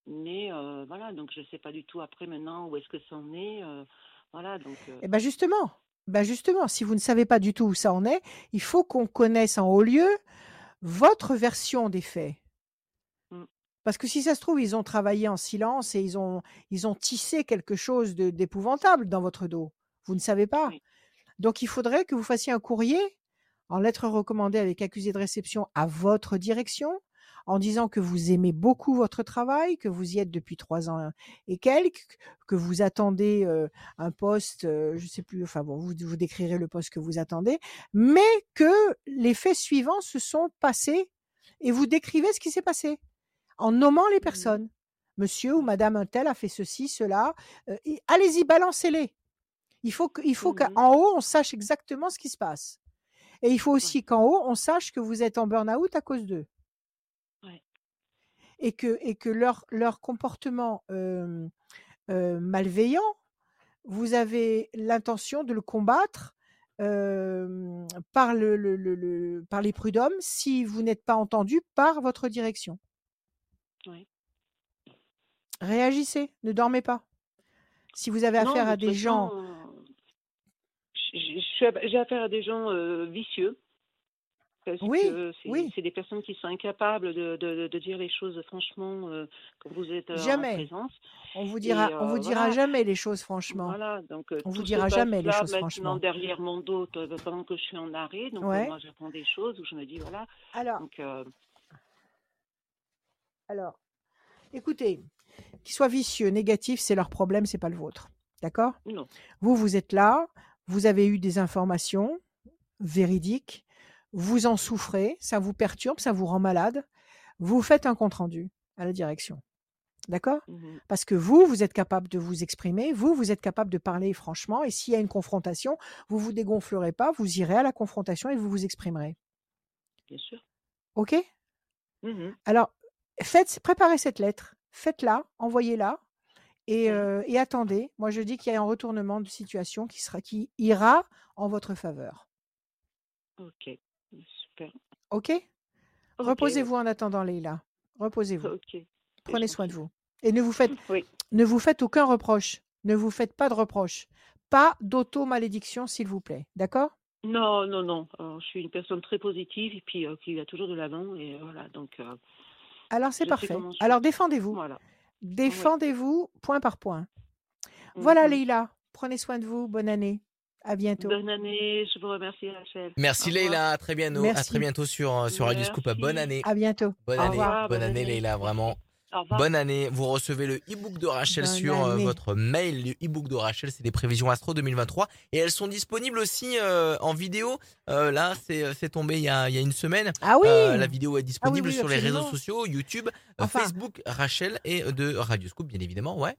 mais euh, voilà, donc je ne sais pas du tout après maintenant où est-ce que ça en est. euh, voilà, donc euh, Eh bien justement, ben justement, si vous ne savez pas du tout où ça en est, il faut qu'on connaisse en haut lieu votre version des faits. Mm. Parce que si ça se trouve, ils ont travaillé en silence et ils ont, ils ont tissé quelque chose d'épouvantable dans votre dos. Vous ne savez pas. Oui. Donc il faudrait que vous fassiez un courrier en lettre recommandée avec accusé de réception à votre direction en disant que vous aimez beaucoup votre travail, que vous y êtes depuis trois ans et quelques, que vous attendez euh, un poste, euh, je sais plus, enfin bon, vous, vous décrirez le poste que vous attendez, mais que les faits suivants se sont passés et vous décrivez ce qui s'est passé en nommant les personnes. Monsieur ou Madame un tel a fait ceci, cela. euh, allez-y, balancez-les. Il faut Mhm. qu'en haut on sache exactement ce qui se passe. Et il faut aussi qu'en haut on sache que vous êtes en burn-out à cause d'eux. Et que et que leur leur comportement euh, euh, malveillant, vous avez l'intention de le combattre euh, par le, le- le- le- par les prud'hommes si vous n'êtes pas entendu par votre direction. Réagissez, ne dormez pas. Si vous avez affaire à des gens, façon, J'ai affaire à des gens euh, vicieux. Parce Oui, que c'est oui. c'est des personnes qui sont incapables de, de- de dire les choses franchement euh, quand vous êtes euh, en jamais, présence. on vous Et dira, on euh, vous dira voilà, jamais les choses franchement. voilà. Donc euh, On vous dira jamais les choses franchement. derrière mon dos pendant que je suis en arrêt. Donc Ouais. moi j'apprends des choses où je me dis voilà. Alors, Donc euh, alors, écoutez, qu'ils soient vicieux, négatifs, c'est leur problème, c'est pas le vôtre. D'accord? Non. Vous, vous êtes là, vous avez eu des informations véridiques, vous en souffrez, ça vous perturbe, ça vous rend malade. Vous faites un compte rendu à la direction. D'accord? Mhm. Parce que vous, vous êtes capable de vous exprimer, vous, vous êtes capable de parler franchement, et s'il y a une confrontation, vous vous dégonflerez pas, vous irez à la confrontation et vous vous exprimerez. Bien sûr. OK? Mhm. Alors, faites, préparez cette lettre, faites-la, envoyez-la, et, Ouais. euh, et attendez. Moi, je dis qu'il y a un retournement de situation qui, sera, qui ira en votre faveur. Ok. Super. OK? Ouais. Reposez-vous en attendant, Leïla. Reposez-vous. Prenez soin de vous. Et ne vous faites, Oui. ne vous faites aucun reproche. Ne vous faites pas de reproche. Pas d'auto-malédiction, s'il vous plaît. D'accord? Non, non, non. Euh, je suis une personne très positive et puis euh, qui va toujours de l'avant et voilà. Donc euh, Alors, c'est parfait. je Alors, défendez-vous. Voilà. Défendez-vous point par point. Voilà, Mhm. Leïla. Prenez soin de vous. Bonne année. À bientôt. Bonne année. Je vous remercie, Rachel. Merci. Leïla, à très bientôt, à Merci. très bientôt sur, euh, sur Radio Scoop. Bonne année. À bientôt. Bonne Au année, revoir. bonne Bonne année année. Leïla, vraiment. Au revoir. Bonne année. Vous recevez le e-book de Rachel Bonne sur euh, année. votre mail. Le e-book de Rachel, c'est des prévisions Astro 2023. Et elles sont disponibles aussi euh, en vidéo. Euh, là, c'est c'est tombé il y, a, il y a une semaine. Ah oui Euh, la vidéo est disponible oui, sur les réseaux sociaux, YouTube, Enfin. Facebook, Rachel et de Radio Scoop, bien évidemment. Ouais.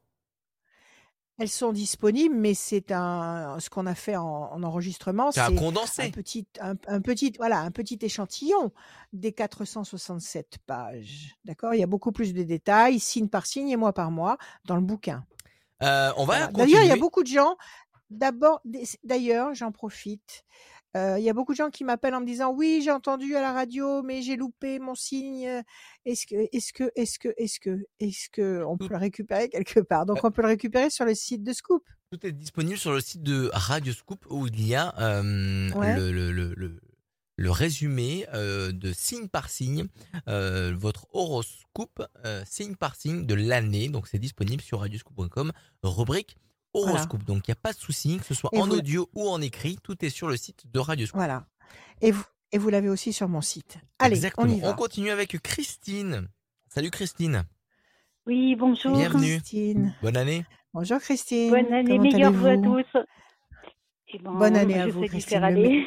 Elles sont disponibles, mais c'est un ce qu'on a fait en, en enregistrement, C'est un c'est un condensé. petit, un, un petit, voilà, un petit échantillon des 467 pages. D'accord? Il y a beaucoup plus de détails, signe par signe et mois par mois, dans le bouquin. Euh, on va Voilà. D'ailleurs, il y a beaucoup de gens. D'abord, d'ailleurs, j'en profite. Euh, Il y a beaucoup de gens qui m'appellent en me disant oui, j'ai entendu à la radio, mais j'ai loupé mon signe. Est-ce que, est-ce que, est-ce que, est-ce que, est-ce que on peut le récupérer quelque part? Donc, on peut le récupérer sur le site de Scoop. Tout est disponible sur le site de Radio Scoop où il y a euh, Ouais. le, le, le, le- le résumé euh, de signe par signe, euh, votre horoscope euh, signe par signe de l'année. Donc c'est disponible sur radioscoop.com, rubrique horoscope. Donc il n'y a pas de souci, que ce soit Et en vous- audio ou en écrit, tout est sur le site de Radio Scoop. Voilà. Et vous, et vous l'avez aussi sur mon site. Allez, Exactement. on y va. continue avec Christine. Salut Christine. Oui, bonjour. Bienvenue. Christine. Bonne année. Bonjour Christine. Bonne année, meilleurs vœux à tous. Eh ben, Bonne année à vous, Christine, le.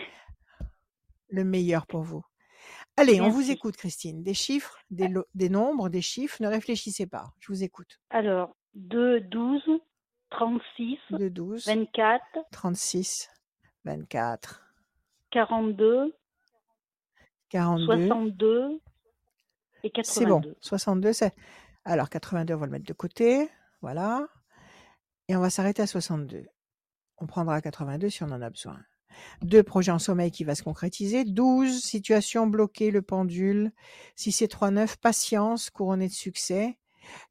Le meilleur pour vous. Allez, on vous écoute Christine. Des chiffres, des, lo- des nombres, des chiffres. Ne réfléchissez pas. Je vous écoute. Alors, 2, 12, 36, 2, 12, 24, 36, 24, 42, 42. 62 et 82. C'est bon. 62, c'est. Alors, 82, on va le mettre de côté. Voilà. Et on va s'arrêter à 62. On prendra 82 si on en a besoin. Deux projets en sommeil qui va se concrétiser. 12, situation bloquée, le pendule. 6 et 3, 9, patience, couronné de succès.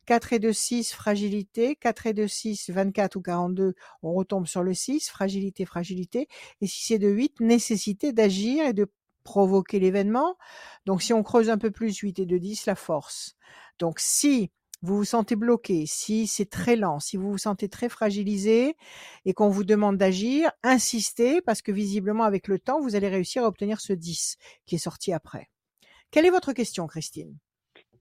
4 et 2, 6, fragilité. 4 et 2, 6, 24 ou 42, on retombe sur le 6, fragilité, fragilité. Et 6 et 2, 8, nécessité d'agir et de provoquer l'événement. Donc, si on creuse un peu plus, 8 et 2, 10, la force. Donc, si vous vous sentez bloqué, si c'est très lent, si vous vous sentez très fragilisé et qu'on vous demande d'agir, insistez parce que visiblement, avec le temps, vous allez réussir à obtenir ce 10 qui est sorti après. Quelle est votre question, Christine?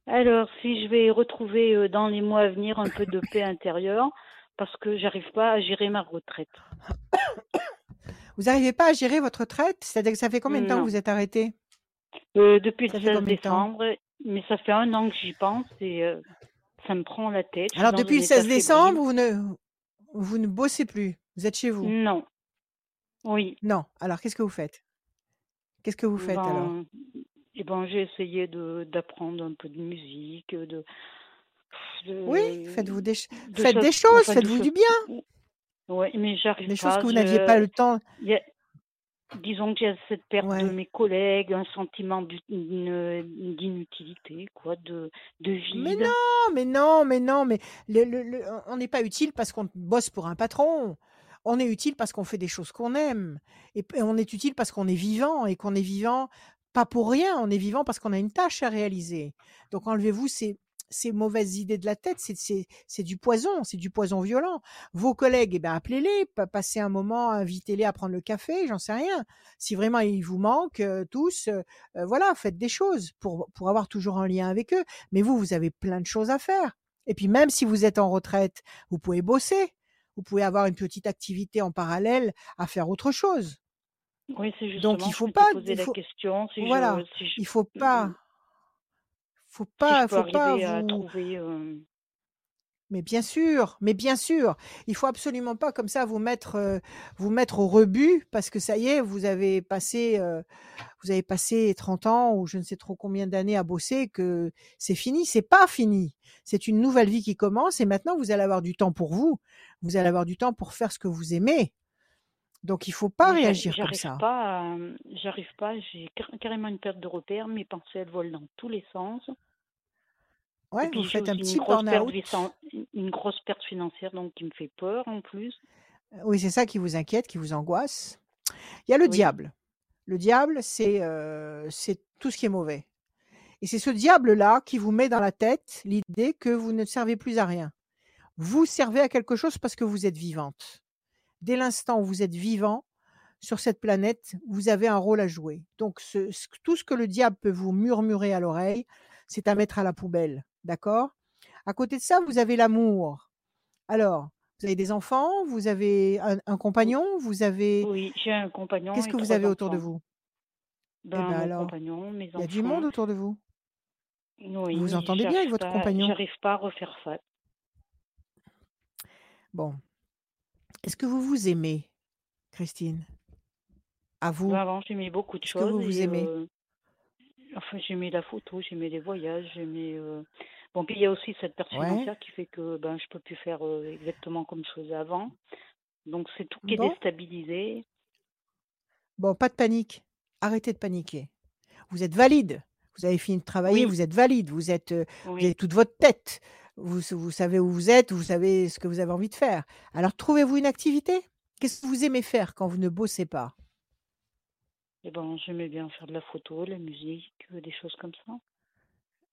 Alors, si je vais retrouver euh, dans les mois à venir un peu de paix intérieure, parce que j'arrive pas à gérer ma retraite. Vous n'arrivez pas à gérer votre retraite? C'est-à-dire que ça fait combien de temps que Non. vous êtes arrêté? Euh, depuis Ça le fait 16 combien de temps? décembre, mais ça fait un an que j'y pense et euh, ça me prend la tête. Je suis Alors dans depuis un le état 16 décembre, vous ne, vous ne bossez plus? Vous êtes chez vous? Non. Oui. Non. Alors qu'est-ce que vous faites? Qu'est-ce que vous faites alors? Ben, eh ben, j'ai essayé de d'apprendre un peu de musique, de, Oui, faites-vous des, ch- de faites choses, des choses, enfin, de faites-vous du bien. Ouais, mais j'arrive Des choses que vous n'aviez pas le temps. il y a- disons que j'ai cette perte de mes collègues, un sentiment d'inutilité, quoi, de, de Mais vide. non, mais non, mais non, mais le- le- le- on n'est pas utile parce qu'on bosse pour un patron. On est utile parce qu'on fait des choses qu'on aime. Et on est utile parce qu'on est vivant et qu'on est vivant pas pour rien. On est vivant parce qu'on a une tâche à réaliser. Donc enlevez-vous ces, ces mauvaises idées de la tête. C'est du poison, c'est du poison violent. Vos collègues, eh ben, appelez-les, pa- passez un moment, invitez-les à prendre le café, j'en sais rien. Si vraiment ils vous manquent euh, tous, euh, euh, voilà, faites des choses pour avoir toujours un lien avec eux. Mais vous, vous avez plein de choses à faire. Et puis même si vous êtes en retraite, vous pouvez bosser. Vous pouvez avoir une petite activité en parallèle à faire autre chose. Oui, c'est Donc il faut pas, il la faut, question si voilà, je, si je, il faut pas, faut si je pas, peux faut pas à vous, trouver. euh, mais bien sûr, mais bien sûr, il faut absolument pas comme ça vous mettre, euh, vous mettre au rebut parce que ça y est, vous avez passé, euh, vous avez passé 30 ans ou je ne sais trop combien d'années à bosser que c'est fini. C'est pas fini. C'est une nouvelle vie qui commence et maintenant vous allez avoir du temps pour vous. Vous allez avoir du temps pour faire ce que vous aimez. Donc il faut pas mais j'a- réagir comme j'arrive ça. pas, à- j'arrive pas. J'ai car- carrément une perte de repère. Mes pensées elles volent dans tous les sens. Ouais, vous faites un petit burn-out. une grosse perte financière, donc qui me fait peur en plus. Oui, c'est ça qui vous inquiète, qui vous angoisse. Il y a le Oui. diable. Le diable, c'est euh, c'est tout ce qui est mauvais. Et c'est ce diable-là qui vous met dans la tête l'idée que vous ne servez plus à rien. Vous servez à quelque chose parce que vous êtes vivante. Dès l'instant où vous êtes vivant sur cette planète, vous avez un rôle à jouer. Donc ce- ce- tout ce que le diable peut vous murmurer à l'oreille, c'est à mettre à la poubelle. D'accord? À côté de ça, vous avez l'amour. Alors, vous avez des enfants, vous avez un, un compagnon, vous avez... Oui, j'ai un compagnon Qu'est-ce que vous avez autour de vous? Eh Ben, ben mon alors, compagnon, mes il y a du monde autour de vous. Oui, Vous entendez bien avec votre pas, compagnon? j'arrive pas à refaire ça. Bon. Est-ce que vous vous aimez, Christine? À vous? Ben, avant, j'aimais beaucoup de Est-ce que vous choses vous et aimez? euh, enfin, j'aimais la photo, j'aimais les voyages, j'aimais. euh, Bon, puis il y a aussi cette perte Ouais. financière qui fait que ben je peux plus faire euh, exactement comme je faisais avant. Donc c'est tout qui est Bon. déstabilisé. Bon, pas de panique. Arrêtez de paniquer. Vous êtes valide. Vous avez fini de travailler, Oui, vous êtes valide. Vous êtes, euh, vous avez toute votre tête. Vous, vous savez où vous êtes, vous savez ce que vous avez envie de faire. Alors, trouvez-vous une activité? Qu'est-ce que vous aimez faire quand vous ne bossez pas? Et ben j'aimais bien faire de la photo, de la musique, euh, des choses comme ça.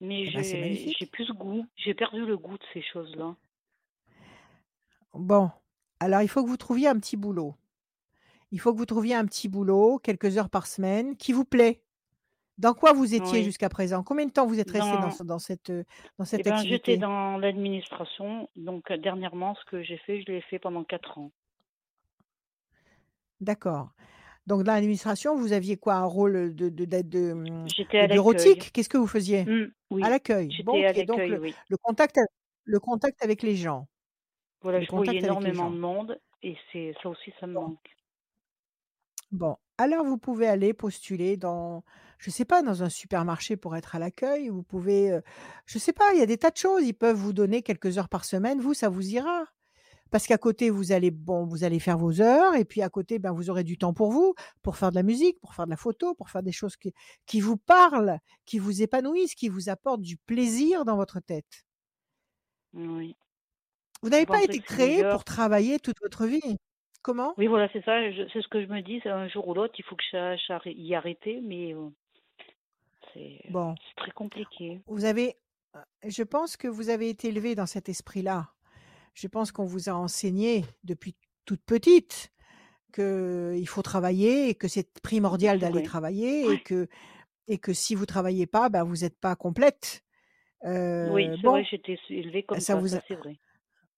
Mais Eh ben, j'ai j'ai plus goût, j'ai perdu le goût de ces choses-là. Bon, alors il faut que vous trouviez un petit boulot. Il faut que vous trouviez un petit boulot, quelques heures par semaine, qui vous plaît. Dans quoi vous étiez Oui. jusqu'à présent? Combien de temps vous êtes resté dans, Dans ce- dans cette, euh, dans eh ben j'étais dans l'administration, donc euh, dernièrement ce que j'ai fait, je l'ai fait pendant quatre ans. D'accord. Donc, dans l'administration, vous aviez quoi? Un rôle de, de, hum, de à bureautique? Qu'est-ce que vous faisiez? À oui, l'accueil. Bon, à. Donc, le, oui. le, contact, le contact avec les gens. Voilà, Le je voyais énormément de monde et c'est ça aussi, ça me Bon. manque. Bon. Alors, vous pouvez aller postuler dans, je sais pas, dans un supermarché pour être à l'accueil. Vous pouvez, euh, je sais pas, il y a des tas de choses. Ils peuvent vous donner quelques heures par semaine. Vous, ça vous ira. Parce qu'à côté, vous allez, bon, vous allez faire vos heures, et puis à côté, ben, vous aurez du temps pour vous, pour faire de la musique, pour faire de la photo, pour faire des choses qui, qui vous parlent, qui vous épanouissent, qui vous apportent du plaisir dans votre tête. Oui. Vous n'avez pas été créé pour travailler toute votre vie? Comment? Oui, voilà, c'est ça. C'est ce que je me dis. Un jour ou l'autre, il faut que je sache arrê- y arrêter, mais euh, c'est Bon, c'est très compliqué. vous avez, euh, je pense que vous avez été élevé dans cet esprit-là. Je pense qu'on vous a enseigné depuis toute petite qu'il faut travailler et que c'est primordial d'aller travailler et que, et que si vous travaillez pas, ben vous n'êtes pas complète. Oui, Euh, c'est bon, vrai, j'étais élevée comme ça ça, vous ça a, c'est vrai.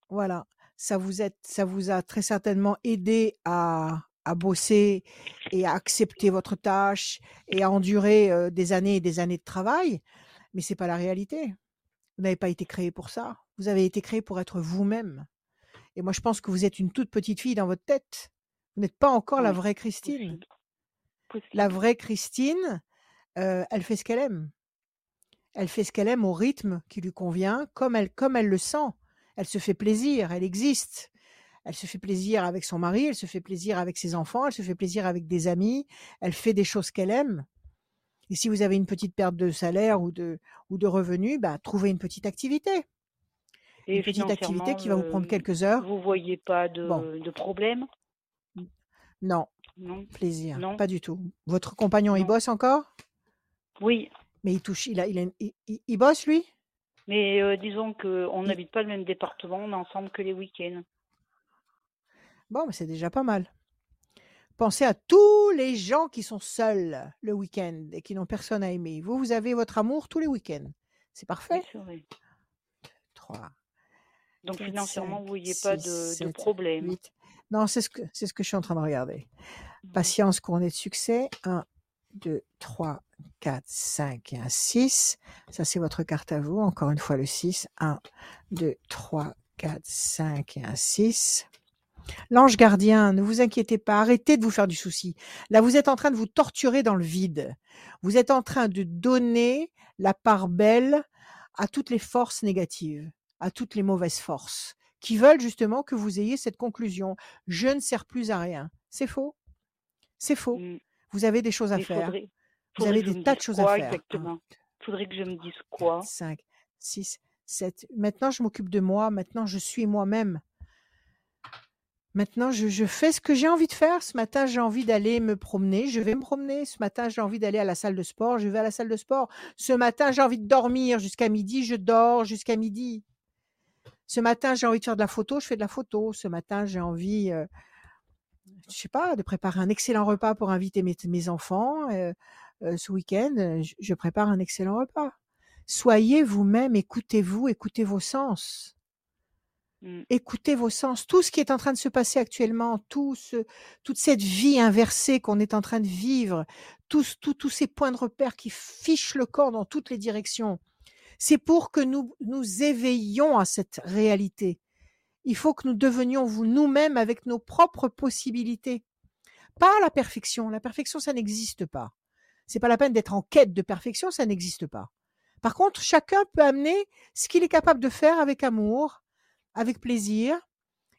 voilà, ça vous a, ça vous a très certainement aidé à, à bosser et à accepter votre tâche et à endurer euh, des années et des années de travail, mais c'est pas la réalité. Vous n'avez pas été créé pour ça. Vous avez été créé pour être vous-même. Et moi, je pense que vous êtes une toute petite fille dans votre tête. Vous n'êtes pas encore la vraie Christine. La vraie Christine, euh, elle fait ce qu'elle aime. Elle fait ce qu'elle aime au rythme qui lui convient, comme elle, comme elle le sent. Elle se fait plaisir, elle existe. Elle se fait plaisir avec son mari, elle se fait plaisir avec ses enfants, elle se fait plaisir avec des amis, elle fait des choses qu'elle aime. Et si vous avez une petite perte de salaire ou de, ou de revenus, bah, trouvez une petite activité. Et Une petite activité qui va vous prendre euh, quelques heures. vous voyez pas Bon, de, problème? non, Non, plaisir, non, pas du tout. Votre compagnon, il bosse encore? Oui, Mais il touche, il a, il, a il, il- il bosse lui? Mais euh, disons qu'on n'habite pas le même département, on est ensemble que les week-ends. Bon, mais c'est déjà pas mal. Pensez à tous les gens qui sont seuls le week-end et qui n'ont personne à aimer. Vous, vous avez votre amour tous les week-ends. C'est Oui, parfait. c'est vrai. 3, Donc 4, financièrement, 5, vous voyez pas 6, de, de 7, problème. 8. Non, c'est ce, que, c'est ce que je suis en train de regarder. Mhm. Patience, couronnée de succès. 1, 2, 3, 4, 5 et un 6. Ça, c'est votre carte à vous. Encore une fois, le 6. 1, 2, 3, 4, 5 et un 6. L'ange gardien, ne vous inquiétez pas, arrêtez de vous faire du souci. Là, vous êtes en train de vous torturer dans le vide. Vous êtes en train de donner la part belle à toutes les forces négatives, à toutes les mauvaises forces, qui veulent justement que vous ayez cette conclusion. Je ne sers plus à rien. C'est faux. C'est faux. Mm. Vous avez des choses à Mais faire. faudrait, Vous faudrait avez des tas de choses à faire. 1, exactement? Faudrait que je me dise 4, quoi? 5, 6, 7. Maintenant, je m'occupe de moi. Maintenant, je suis moi-même. Maintenant, je, fais ce que j'ai envie de faire. Ce matin, j'ai envie d'aller me promener. Je vais me promener. Ce matin, j'ai envie d'aller à la salle de sport. Je vais à la salle de sport. Ce matin, j'ai envie de dormir jusqu'à midi. Je dors jusqu'à midi. Ce matin, j'ai envie de faire de la photo. Je fais de la photo. Ce matin, j'ai envie, euh, je sais pas, de préparer un excellent repas pour inviter mes, enfants. Euh, euh, ce week-end, je prépare un excellent repas. Soyez vous-même. Écoutez-vous. Écoutez vos sens Mm. écoutez vos sens. Tout ce qui est en train de se passer actuellement, toute cette vie inversée qu'on est en train de vivre, tous, tous, tous ces points de repère qui fichent le corps dans toutes les directions, c'est pour que nous nous éveillions à cette réalité. Il faut que nous devenions nous-mêmes avec nos propres possibilités. Pas la perfection. La perfection, ça n'existe pas. C'est pas la peine d'être en quête de perfection, ça n'existe pas. Par contre, chacun peut amener ce qu'il est capable de faire avec amour, avec plaisir.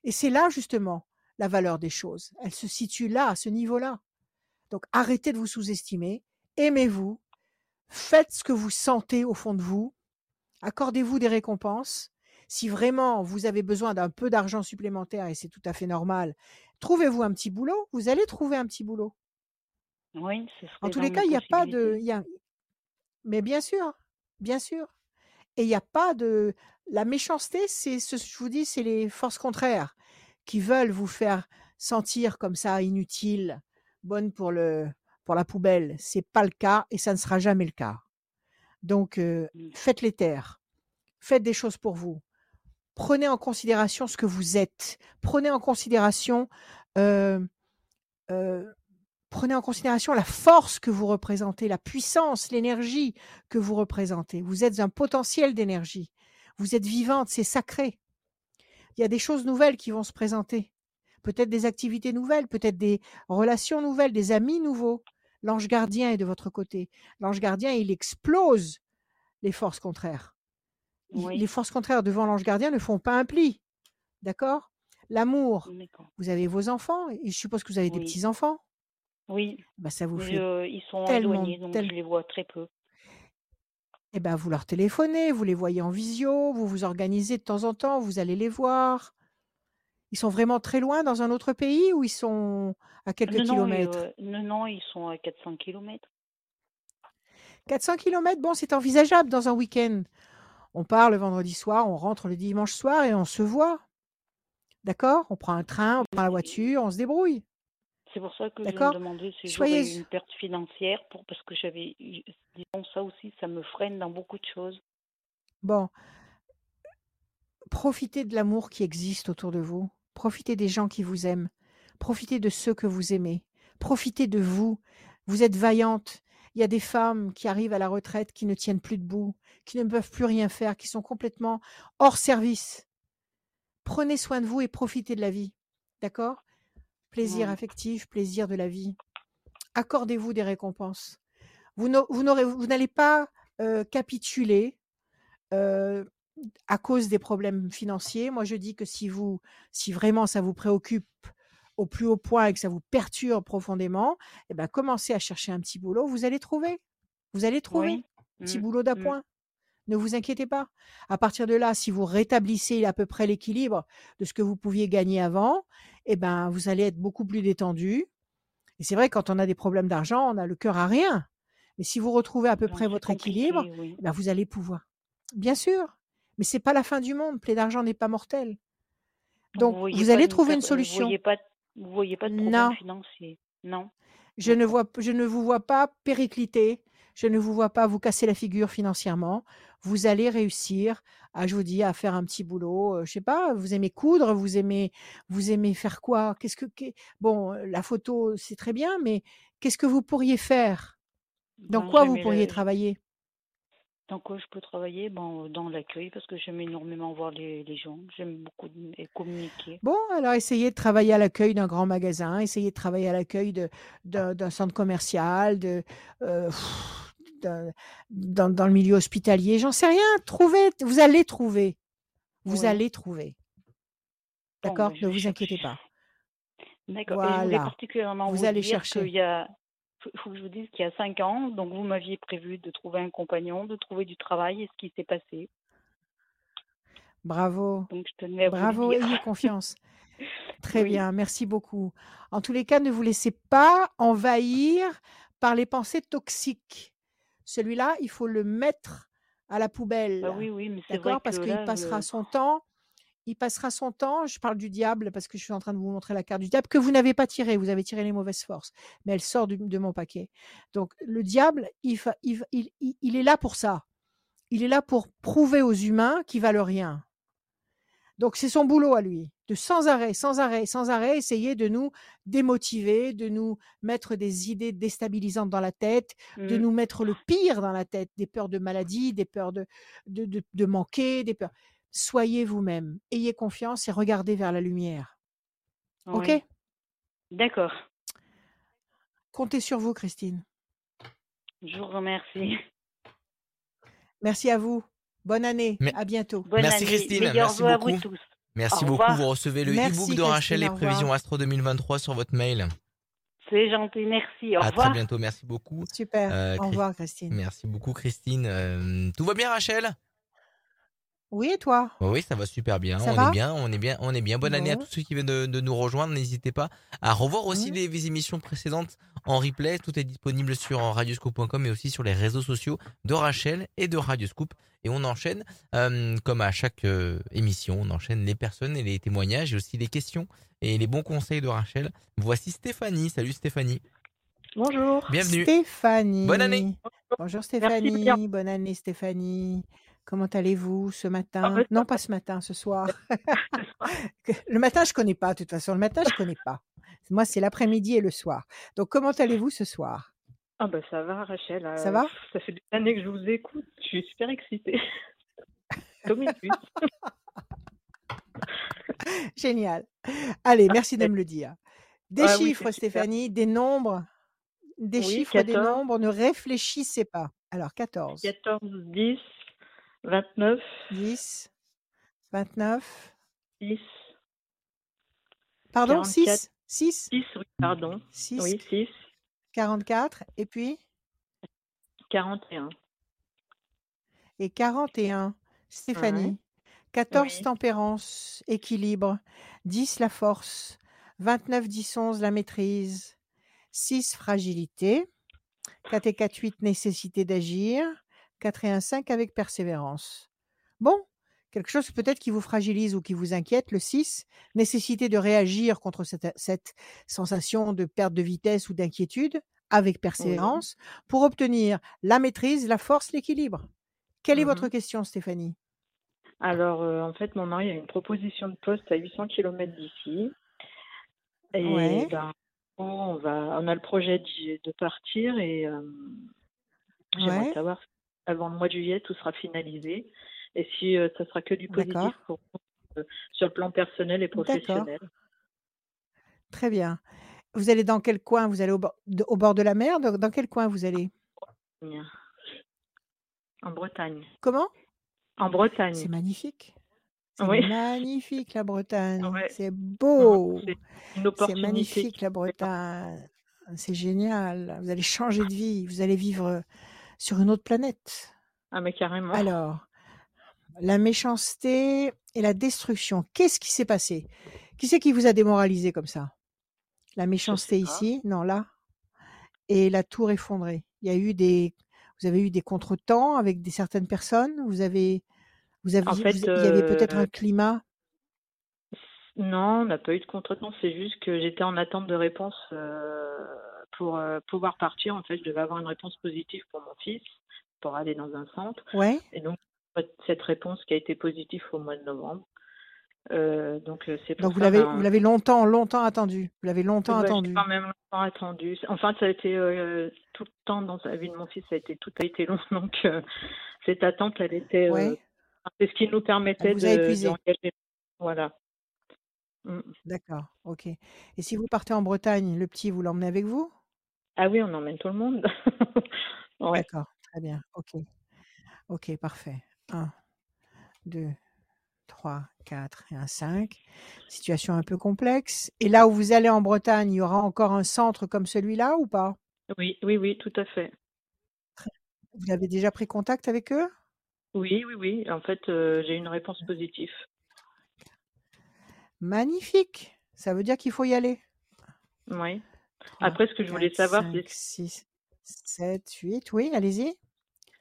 Et c'est là, justement, la valeur des choses. Elle se situe là, à ce niveau-là. Donc, arrêtez de vous sous-estimer. Aimez-vous. Faites ce que vous sentez au fond de vous. Accordez-vous des récompenses. Si vraiment vous avez besoin d'un peu d'argent supplémentaire, et c'est tout à fait normal, trouvez-vous un petit boulot. Vous allez trouver un petit boulot. Oui, ce En tous les cas, il n'y a pas de. Y a... Mais bien sûr, bien sûr. Et il n'y a pas de. La méchanceté, c'est ce je vous dis, c'est les forces contraires qui veulent vous faire sentir comme ça inutile, bonne pour le pour la poubelle. C'est pas le cas et ça ne sera jamais le cas. Donc euh, Mm. faites les taire. Faites des choses pour vous. Prenez en considération ce que vous êtes. Prenez en considération euh, euh, prenez en considération la force que vous représentez, la puissance, l'énergie que vous représentez. Vous êtes un potentiel d'énergie. Vous êtes vivante, c'est sacré. Il y a des choses nouvelles qui vont se présenter. Peut-être des activités nouvelles, peut-être des relations nouvelles, des amis nouveaux. L'ange gardien est de votre côté. L'ange gardien, il explose les forces contraires. Oui, Les forces contraires devant l'ange gardien ne font pas un pli. D'accord? L'amour, vous avez vos enfants, et je suppose que vous avez des petits-enfants. Oui, Bah, ça vous mais fait ils sont tellement, éloignés, donc tel- je les vois très peu. Eh ben, vous leur téléphonez, vous les voyez en visio, vous vous organisez de temps en temps, vous allez les voir. Ils sont vraiment très loin dans un autre pays ou ils sont à quelques Non, non, et, kilomètres? euh, non, non, ils sont à 400 kilomètres. 400 kilomètres, bon, c'est envisageable dans un week-end. On part le vendredi soir, on rentre le dimanche soir et on se voit. D'accord? On prend un train, on prend la voiture, on se débrouille. C'est pour ça que je me demandais si j'aurais eu une perte financière, pour, parce que j'avais, disons ça aussi, ça me freine dans beaucoup de choses. Bon, profitez de l'amour qui existe autour de vous. Profitez des gens qui vous aiment. Profitez de ceux que vous aimez. Profitez de vous. Vous êtes vaillante. Il y a des femmes qui arrivent à la retraite qui ne tiennent plus debout, qui ne peuvent plus rien faire, qui sont complètement hors service. Prenez soin de vous et profitez de la vie. D'accord? Plaisir affectif, plaisir de la vie. Accordez-vous des récompenses. Vous n'allez pas euh, capituler euh, à cause des problèmes financiers. Moi, je dis que si vous, si vraiment ça vous préoccupe au plus haut point et que ça vous perturbe profondément, eh ben, commencez à chercher un petit boulot. Vous allez trouver. Vous allez trouver. Oui. Petit Mm, boulot mm. d'appoint. Ne vous inquiétez pas. À partir de là, si vous rétablissez à peu près l'équilibre de ce que vous pouviez gagner avant, eh ben, vous allez être beaucoup plus détendu. Et c'est vrai, quand on a des problèmes d'argent, on a le cœur à rien. Mais si vous retrouvez à peu près votre équilibre, oui. eh ben, vous allez pouvoir. Bien sûr. Mais c'est pas la fin du monde. Plaie d'argent n'est pas mortel. Donc, voyez vous allez trouver une Vous solution. voyez pas, vous voyez pas de problème Non. financier. Non? Je ne, vois, je ne vous vois pas péricliter. Je ne vous vois pas vous casser la figure financièrement. Vous allez réussir à, je vous dis, à faire un petit boulot. euh, je sais pas, vous aimez coudre, vous aimez, vous aimez faire quoi? Qu'est-ce que, bon, euh, la photo, c'est très bien, mais qu'est-ce que vous pourriez faire? Dans Ben, quoi vous pourriez le- travailler? Dans quoi je peux travailler? Ben, Dans l'accueil, parce que j'aime énormément voir les, les gens. J'aime beaucoup communiquer. Bon, alors essayez de travailler à l'accueil d'un grand magasin, essayez de travailler à l'accueil de- d'un centre commercial, de, euh, pff, dans, dans le milieu hospitalier, j'en sais rien. Trouvez, vous allez trouver. Vous Oui. allez trouver. D'accord? je Ne vous cherche. inquiétez pas. D'accord. Et je voulais Voilà. particulièrement Vous vous, allez dire chercher. qu'il y a, faut que je vous dise qu'il y a cinq ans, donc vous m'aviez prévu de trouver un compagnon, de trouver du travail, et ce qui s'est passé. Bravo. Donc je tenais à vous Bravo, dire. ayez confiance. Très Oui. bien, merci beaucoup. En tous les cas, ne vous laissez pas envahir par les pensées toxiques. Celui-là, il faut le mettre à la Bah poubelle. oui, oui, mais c'est D'accord? Parce qu'il passera son temps, il passera son temps, je parle du diable parce que je suis en train de vous montrer la carte du diable que vous n'avez pas tirée, vous avez tiré les mauvaises forces, mais elle sort du- de mon paquet. Donc le diable, il, fa- il, fa- il- il- il est là pour ça. Il est là pour prouver aux humains qu'ils valent rien. Donc c'est son boulot à lui, de sans arrêt, sans arrêt, sans arrêt essayer de nous démotiver, de nous mettre des idées déstabilisantes dans la tête, de Mm. nous mettre le pire dans la tête, des peurs de maladie, des peurs de, de, de, de manquer, des peurs. Soyez vous-même, ayez confiance et regardez vers la lumière. Ok? D'accord. Comptez sur vous, Christine. Je vous remercie. Merci à vous. Bonne année. Mais- À bientôt. Bonne Merci, année. Christine. Meilleurs Merci vœux à beaucoup. vous tous. Merci Au beaucoup. revoir. Vous recevez le e-book de Rachel et prévisions Astro 2023 sur votre mail. C'est gentil, merci. Au à revoir. très bientôt. Merci beaucoup. Super. Euh, Au revoir, Christine. Merci beaucoup, Christine. Euh, tout va bien, Rachel? Oui, et toi? Oui, ça va super bien. Ça on va est bien, on est bien, on est bien. Bonne année à tous ceux qui viennent de, de nous rejoindre. N'hésitez pas à revoir aussi les, les émissions précédentes en replay. Tout est disponible sur radioscoop.com et aussi sur les réseaux sociaux de Rachel et de Radioscoop. Et on enchaîne, euh, comme à chaque euh, émission, on enchaîne les personnes et les témoignages et aussi les questions et les bons conseils de Rachel. Voici Stéphanie. Salut Stéphanie. Bonjour. Bienvenue. Stéphanie. Bonne année. Bonjour bien. Stéphanie. Bonne année Stéphanie. Comment allez-vous ce matin? Ah, bah, Non, pas ce matin, ce soir. le matin, je connais pas. De toute façon, le matin, je connais pas. Moi, c'est l'après-midi et le soir. Donc, comment allez-vous ce soir? Ah bah ça va Rachel. Ça euh, va? Ça fait des années que je vous écoute. Je suis super excitée. Comme une puce. Génial. Allez, merci de me le dire. Des Ah chiffres. Stéphanie, des nombres. Des Oui, chiffres, des 14. nombres. Ne réfléchissez pas. Alors, 14, 14, 10, 29, 10, 29. 6, Pardon, 44. 6 6 6, oui, pardon. 6 Oui, 6, 44 et puis? 41. et 41. Stéphanie. Ouais. 14 Oui. tempérance, équilibre. 10 la force. 29, 10, 11 la maîtrise. 6 fragilité. 4 et 4, 8 nécessité d'agir. 4 et 1, 5 avec persévérance. Bon, quelque chose peut-être qui vous fragilise ou qui vous inquiète. Le 6, nécessité de réagir contre cette, cette sensation de perte de vitesse ou d'inquiétude avec persévérance pour obtenir la maîtrise, la force, l'équilibre. Quelle est Mhm. votre question, Stéphanie? Alors, euh, en fait, mon mari a une proposition de poste à 800 km d'ici. Et Ouais. ben, on va, on a le projet de partir et euh, j'aimerais Ouais. savoir si avant le mois de juillet tout sera finalisé et si euh, ça sera que du positif pour nous, euh, sur le plan personnel et professionnel. Très bien. Vous allez dans quel coin? Vous allez au bord de, au bord de la mer? Dans dans quel coin vous allez? En Bretagne. Comment? En C'est Bretagne. magnifique. C'est Oui. magnifique la Bretagne. Ouais. C'est beau. C'est magnifique la Bretagne. C'est génial. Vous allez changer de vie. Vous allez vivre sur une autre planète. Ah, mais carrément. Alors, la méchanceté et la destruction. Qu'est-ce qui s'est passé? Qui c'est qui vous a démoralisé comme ça? La méchanceté ici Non, là? Et la tour effondrée. Il y a eu des. Vous avez eu des contretemps avec des certaines personnes? Vous avez. Vous avez. En vous- fait, il y avait peut-être euh, un climat? Non, on n'a pas eu de contretemps. C'est juste que j'étais en attente de réponse euh, pour euh, pouvoir partir. En fait, je devais avoir une réponse positive pour mon fils pour aller dans un centre. Ouais. Et donc, cette réponse qui a été positive au mois de novembre. Euh, donc, euh, c'est Donc vous l'avez, ben, vous l'avez longtemps, longtemps attendu. Vous l'avez longtemps ouais, attendu. quand même longtemps attendu. Enfin, ça a été euh, tout le temps dans la vie de mon fils, ça a été tout a été long. Donc, euh, cette attente, elle était, Ouais. c'est ce qui nous permettait de, d'engager. Voilà. Mm. D'accord. Ok. Et si vous partez en Bretagne, le petit, vous l'emmenez avec vous? Ah oui, on emmène tout le monde. ouais. D'accord. Très bien. Ok. Ok. Parfait. Un, deux, trois, quatre et un cinq. Situation un peu complexe. Et là où vous allez en Bretagne, il y aura encore un centre comme celui-là ou pas? Oui, oui, oui, tout à fait. Vous avez déjà pris contact avec eux? Oui, oui, oui. En fait, euh, j'ai une réponse positive. Magnifique. Ça veut dire qu'il faut y aller? Oui. 3, Après, ce que je voulais 4, savoir, 5, c'est 6, 7, 8. Oui, allez-y.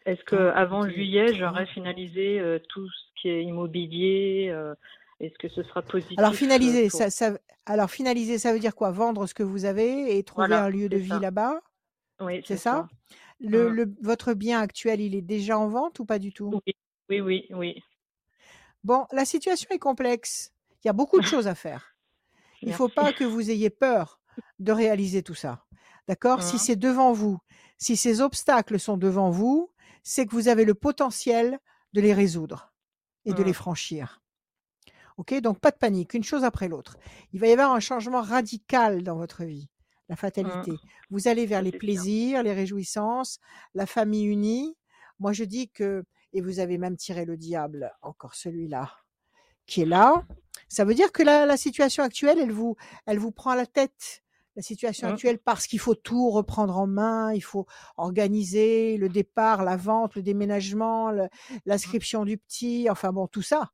est-ce que 1, avant 2, juillet, 3. j'aurai finalisé euh, tout ce qui est immobilier euh, Est-ce que ce sera positif Alors euh, finaliser, pour... ça, ça, alors finaliser, ça veut dire quoi? Vendre ce que vous avez et trouver Voilà, un lieu de vie là-bas, Oui, c'est ça? ça. le, Mm. le- Votre bien actuel, il est déjà en vente ou pas du tout? Oui, oui, oui, oui. Bon, la situation est complexe. Il y a beaucoup de choses à faire. Il ne faut pas que vous ayez peur de réaliser tout ça. D'accord? Si Mhm. c'est devant vous, si ces obstacles sont devant vous, c'est que vous avez le potentiel de les résoudre et de les Mhm. franchir. Ok? Donc pas de panique, une chose après l'autre. Il va y avoir un changement radical dans votre vie, la Mhm. fatalité. Vous allez vers les plaisirs, les réjouissances, la famille unie. Moi, je dis que, et vous avez même tiré le diable, encore celui-là, qui est là. Ça veut dire que la, la situation actuelle, elle vous, elle vous prend à la tête. La situation Mhm. actuelle, parce qu'il faut tout reprendre en main, il faut organiser le départ, la vente, le déménagement, le- l'inscription du petit, enfin bon, tout ça.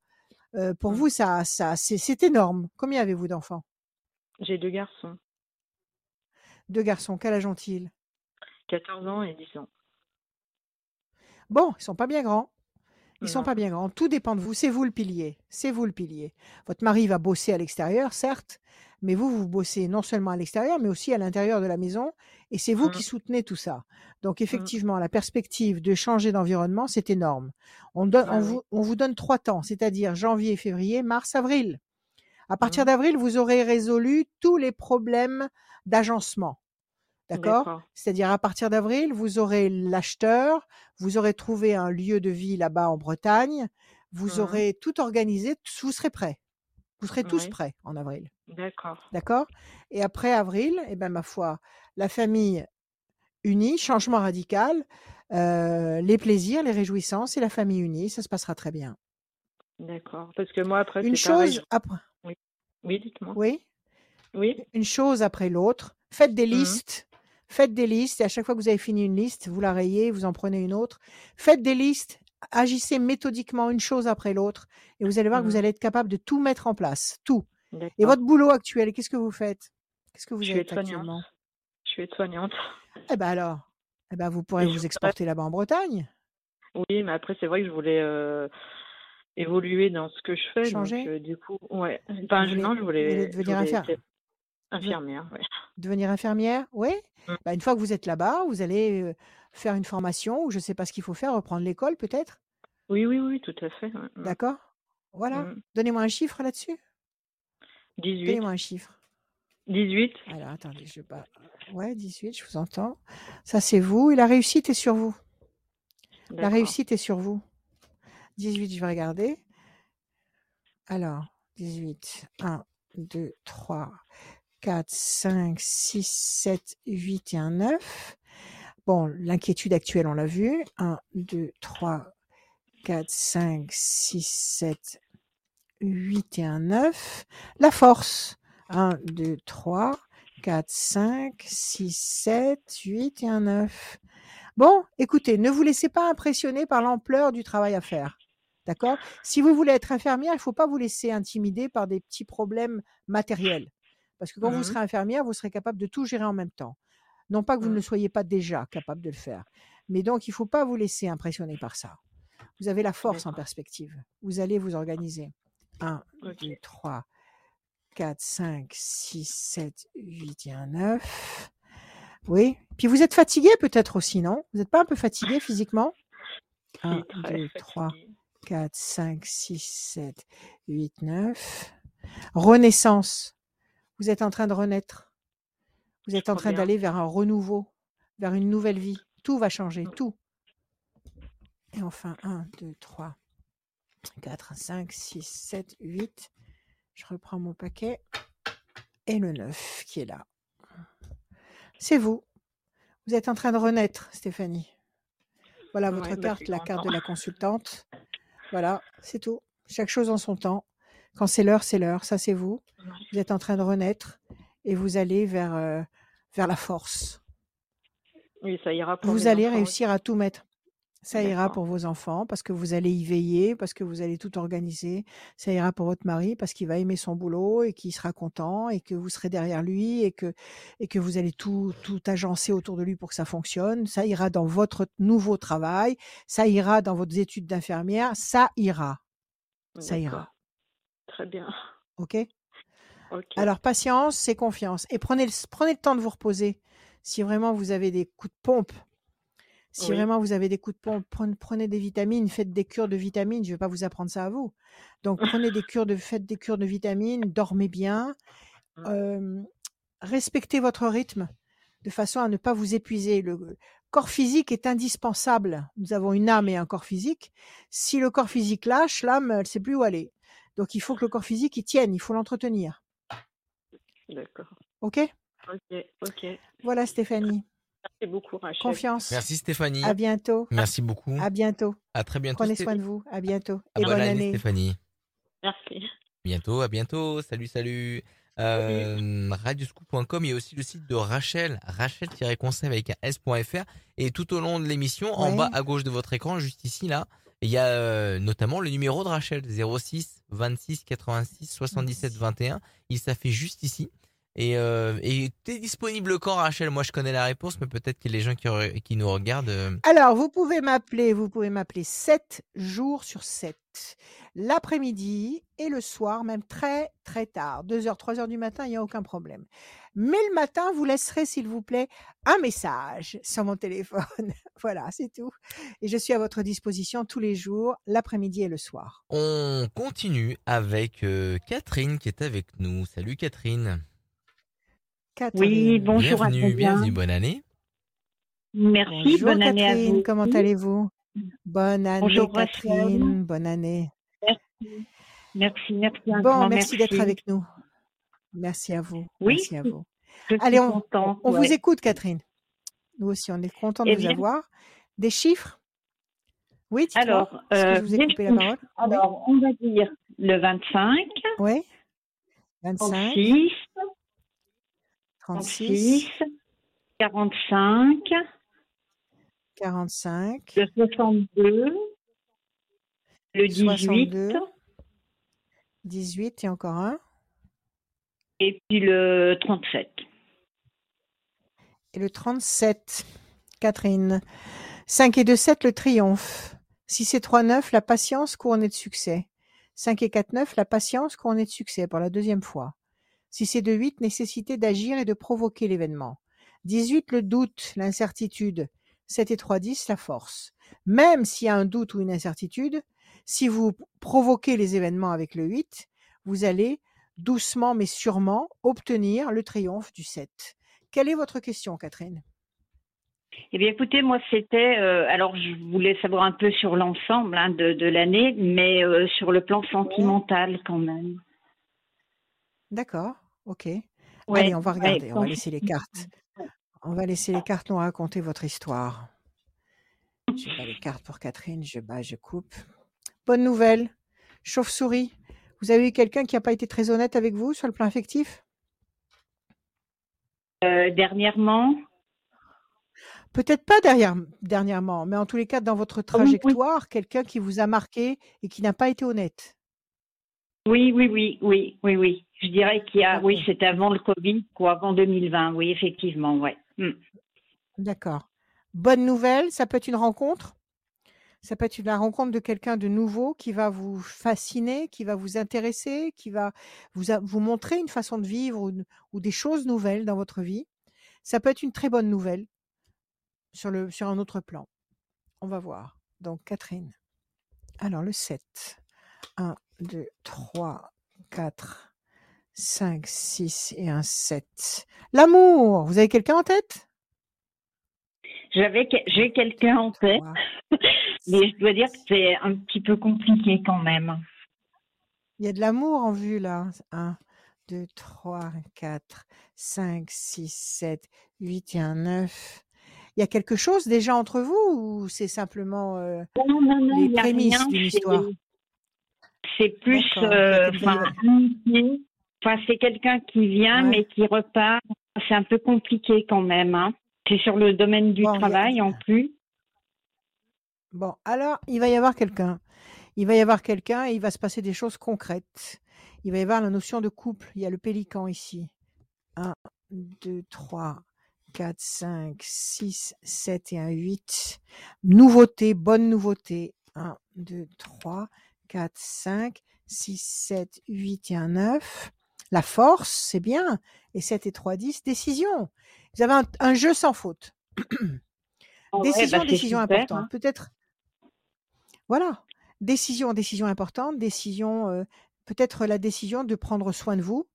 Euh, pour Mhm. vous, ça, ça, c'est énorme. Combien avez-vous d'enfants? J'ai deux garçons, Deux garçons. Quel âge ont-ils? 14 ans et 10 ans. Bon, ils sont pas bien grands. Ils sont Non. pas bien grands. Tout dépend de vous. C'est vous le pilier. C'est vous le pilier. Votre mari va bosser à l'extérieur, certes, mais vous, vous bossez non seulement à l'extérieur, mais aussi à l'intérieur de la maison. Et c'est vous qui soutenez tout ça. Donc, effectivement, la perspective de changer d'environnement, c'est énorme. On, donne, Bah on, vous, on vous donne trois temps, c'est-à-dire janvier, février, mars, avril. À partir Mhm. d'avril, vous aurez résolu tous les problèmes d'agencement. D'accord? C'est-à-dire à partir d'avril, vous aurez l'acheteur, vous aurez trouvé un lieu de vie là-bas en Bretagne, vous aurez tout organisé, vous serez prêts. Vous serez tous Oui. prêts en avril. D'accord. D'accord? Et après avril, eh ben ma foi, la famille unie, changement radical, euh, les plaisirs, les réjouissances et la famille unie, ça se passera très bien. D'accord. Parce que moi, après, Une pareil. chose après, Oui, oui dites-moi. oui, Oui. une chose après l'autre. Faites des Mhm. listes. Faites des listes et à chaque fois que vous avez fini une liste, vous la rayez, vous en prenez une autre. Faites des listes, agissez méthodiquement une chose après l'autre et vous allez voir que vous Mhm. allez être capable de tout mettre en place, tout. Et votre boulot actuel, qu'est-ce que vous faites? Qu'est-ce que vous Je suis êtes actuellement? Je suis aide-soignante. Eh ben alors, eh ben vous pourrez Et vous exporter là-bas en Bretagne, Oui, mais après, c'est vrai que je voulais euh, évoluer dans ce que je fais. Changer? Donc, euh, du coup, ouais. Enfin, voulez- non, je voulais, devenir infirmière. ouais. devenir infirmière? Oui? Mm. Bah, Une fois que vous êtes là-bas, vous allez euh, faire une formation ou je ne sais pas ce qu'il faut faire, reprendre l'école peut-être? Oui, oui, oui, tout à fait. ouais. D'accord Voilà. Mm. Donnez-moi un chiffre là-dessus. 18. Donnez-moi un chiffre. 18. Alors, attendez, je pas. Ouais, 18, je vous entends. Ça, c'est vous. Et la réussite est sur vous. La réussite est sur vous. 18, je vais regarder. Alors, 18. 1, 2, 3, 4, 5, 6, 7, 8 et un 9. Bon, l'inquiétude actuelle, on l'a vu. 1, 2, 3, 4, 5, 6, 7, 8 et un 9. La force. 1, 2, 3, 4, 5, 6, 7, 8 et un 9. Bon, écoutez, ne vous laissez pas impressionner par l'ampleur du travail à faire. D'accord? Si vous voulez être infirmière, il ne faut pas vous laisser intimider par des petits problèmes matériels. Parce que quand vous Mhm. serez infirmière, vous serez capable de tout gérer en même temps. Non pas que vous ne le soyez pas déjà capable de le faire. Mais donc, il ne faut pas vous laisser impressionner par ça. Vous avez la force en perspective. Vous allez vous organiser. 1, Ok. 2, 3, 4, 5, 6, 7, 8 et un 9. Oui. Puis vous êtes fatigué peut-être aussi, non? Vous n'êtes pas un peu fatigué physiquement? Si, 1, très 2, 3, fatiguée. 4, 5, 6, 7, 8, 9. Renaissance. Vous êtes en train de renaître. Vous êtes en train d'aller vers un renouveau, vers une nouvelle vie. Tout va changer, Mm. tout. Et enfin, 1, 2, 3, 4, 5, 6, 7, 8. Je reprends mon paquet. Et le 9 qui est là. C'est vous. Vous êtes en train de renaître, Stéphanie. Voilà votre Ouais, bah, carte, la carte de la consultante. Voilà, c'est tout. Chaque chose en son temps. Quand c'est l'heure, c'est l'heure. Ça, c'est vous. Vous êtes en train de renaître et vous allez vers, euh, vers la force. Oui, ça ira pour Vous allez enfants réussir à tout mettre. Ça ira pour vos enfants parce que vous allez y veiller, parce que vous allez tout organiser. Ça ira pour votre mari parce qu'il va aimer son boulot et qu'il sera content et que vous serez derrière lui et que, et que vous allez tout, tout agencer autour de lui pour que ça fonctionne. Ça ira dans votre nouveau travail. Ça ira dans vos études d'infirmière. Ça ira. Ça ira. Très bien. OK? Alors, patience, c'est confiance. Et prenez le, prenez le temps de vous reposer. Si vraiment vous avez des coups de pompe, si Oui. vraiment vous avez des coups de pompe, prenez, prenez des vitamines, faites des cures de vitamines. Je ne vais pas vous apprendre ça à vous. Donc, prenez des cures de, faites des cures de vitamines, dormez bien, Mm. euh, respectez votre rythme de façon à ne pas vous épuiser. Le corps physique est indispensable. Nous avons une âme et un corps physique. Si le corps physique lâche, l'âme, elle ne sait plus où aller. Donc, il faut que le corps physique, il tienne, il faut l'entretenir. D'accord. OK Ok, ok. Voilà, Stéphanie. Merci beaucoup, Rachel. Confiance. Merci Stéphanie. À bientôt. Merci beaucoup. À bientôt. À très bientôt. Prenez soin de vous. À bientôt. Ah, Et bonne année. Stéphanie. Merci. Bientôt, à bientôt. Salut, salut. Euh, radioscoop.com, il y a aussi le site de Rachel, rachel-conseil avec un s.fr. Et tout au long de l'émission, en bas à gauche de votre écran, juste ici, là, il y a euh, notamment le numéro de Rachel, 06 26 86 77 21. Il s'affiche juste ici. Et euh, et t'es disponible quand, Rachel? Moi, je connais la réponse, mais peut-être que les gens qui, re- qui nous regardent. euh, Alors, vous pouvez m'appeler, vous pouvez m'appeler 7 jours sur 7. L'après-midi et le soir, même très, très tard. 2h, 3h du matin, il n'y a aucun problème. Mais le matin, vous laisserez, s'il vous plaît, un message sur mon téléphone. voilà, c'est tout. Et je suis à votre disposition tous les jours, l'après-midi et le soir. On continue avec euh, Catherine qui est avec nous. Salut Catherine. Catherine. bonjour à tous. bienvenue, bonne année. Merci, Bonjour bonne année à vous. comment allez-vous? Bonne année Bonjour, Rachel. Catherine, bonne année. Merci, merci. un Bon, grand merci d'être merci. avec nous. Merci à vous. Oui. Merci à vous. Je suis Allez, on, contente, on vous écoute, Catherine. Nous aussi, on est contents de Eh vous bien- avoir. Des chiffres? Oui, dites-moi. Alors, Est-ce que euh, je vous ai coupé la parole? Alors, on va dire le 25, Oui. Oui. 25, 36, 36, 36, 45, 45, le 62, le 18 62, 18 et encore un. et puis le 37. Et le 37, Catherine. 5 et 2, 7, le triomphe. 6 et 3, 9, la patience couronnée de succès. 5 et 4, 9, la patience couronnée de succès pour la deuxième fois. 6 et 2, 8, nécessité d'agir et de provoquer l'événement. 18, le doute, l'incertitude. 7 et 3, 10, la force. Même s'il y a un doute ou une incertitude, si vous provoquez les événements avec le 8, vous allez doucement mais sûrement obtenir le triomphe du 7. Quelle est votre question, Catherine? Eh bien, écoutez, moi, c'était. euh, alors, je voulais savoir un peu sur l'ensemble hein, de, de l'année, mais euh, sur le plan sentimental quand même. D'accord, ok. Ouais, Allez, on va ouais, regarder, on va laisser les cartes. On va laisser les cartes nous raconter votre histoire. Je bats les cartes pour Catherine, je bats, je coupe. Bonne nouvelle. Chauve-souris, vous avez eu quelqu'un qui n'a pas été très honnête avec vous sur le plan affectif? Euh, dernièrement, Peut-être pas derrière, dernièrement, mais en tous les cas, dans votre oui. trajectoire, quelqu'un qui vous a marqué et qui n'a pas été honnête. oui, oui, oui, oui, oui, oui. Je dirais qu'il y a. Oui, c'était avant le Covid, quoi, avant 2020. Oui, effectivement, ouais. Hmm. D'accord. Bonne nouvelle, ça peut être une rencontre? Ça peut être la rencontre de quelqu'un de nouveau qui va vous fasciner, qui va vous intéresser, qui va vous, a- vous montrer une façon de vivre ou, ou des choses nouvelles dans votre vie? Ça peut être une très bonne nouvelle sur, le, sur un autre plan. On va voir. Donc, Catherine. Alors, le 7. 1, 2, 3, 4, 5, 6 et un 7. L'amour. Vous avez quelqu'un en tête? J'avais, j'ai quelqu'un en tête, mais je dois dire que c'est un petit peu compliqué quand même. Il y a de l'amour en vue là. 1, 2, 3, 4, 5, 6, 7, 8 et un 9. Il y a quelque chose déjà entre vous ou c'est simplement euh, Non, non, non, les prémices d'une c'est- histoire? C'est plus, euh, enfin, amitié. Enfin, c'est quelqu'un qui vient Ouais. mais qui repart. C'est un peu compliqué quand même. Hein. C'est sur le domaine du Bon, il y a- travail en plus. Bon, alors il va y avoir quelqu'un. Il va y avoir quelqu'un et il va se passer des choses concrètes. Il va y avoir la notion de couple. Il y a le pélican ici. 1, 2, 3, 4, 5, 6, 7 et un 8. Nouveauté, bonne nouveauté. 1, 2, 3, 4, 5, 6, 7, 8 et un 9. La force, c'est bien. Et 7 et 3, 10. Décision. Vous avez un, un jeu sans faute. Décision, bah, décision super, importante. hein. Peut-être. Voilà. Décision, décision importante. Décision, euh, peut-être la décision de prendre soin de vous,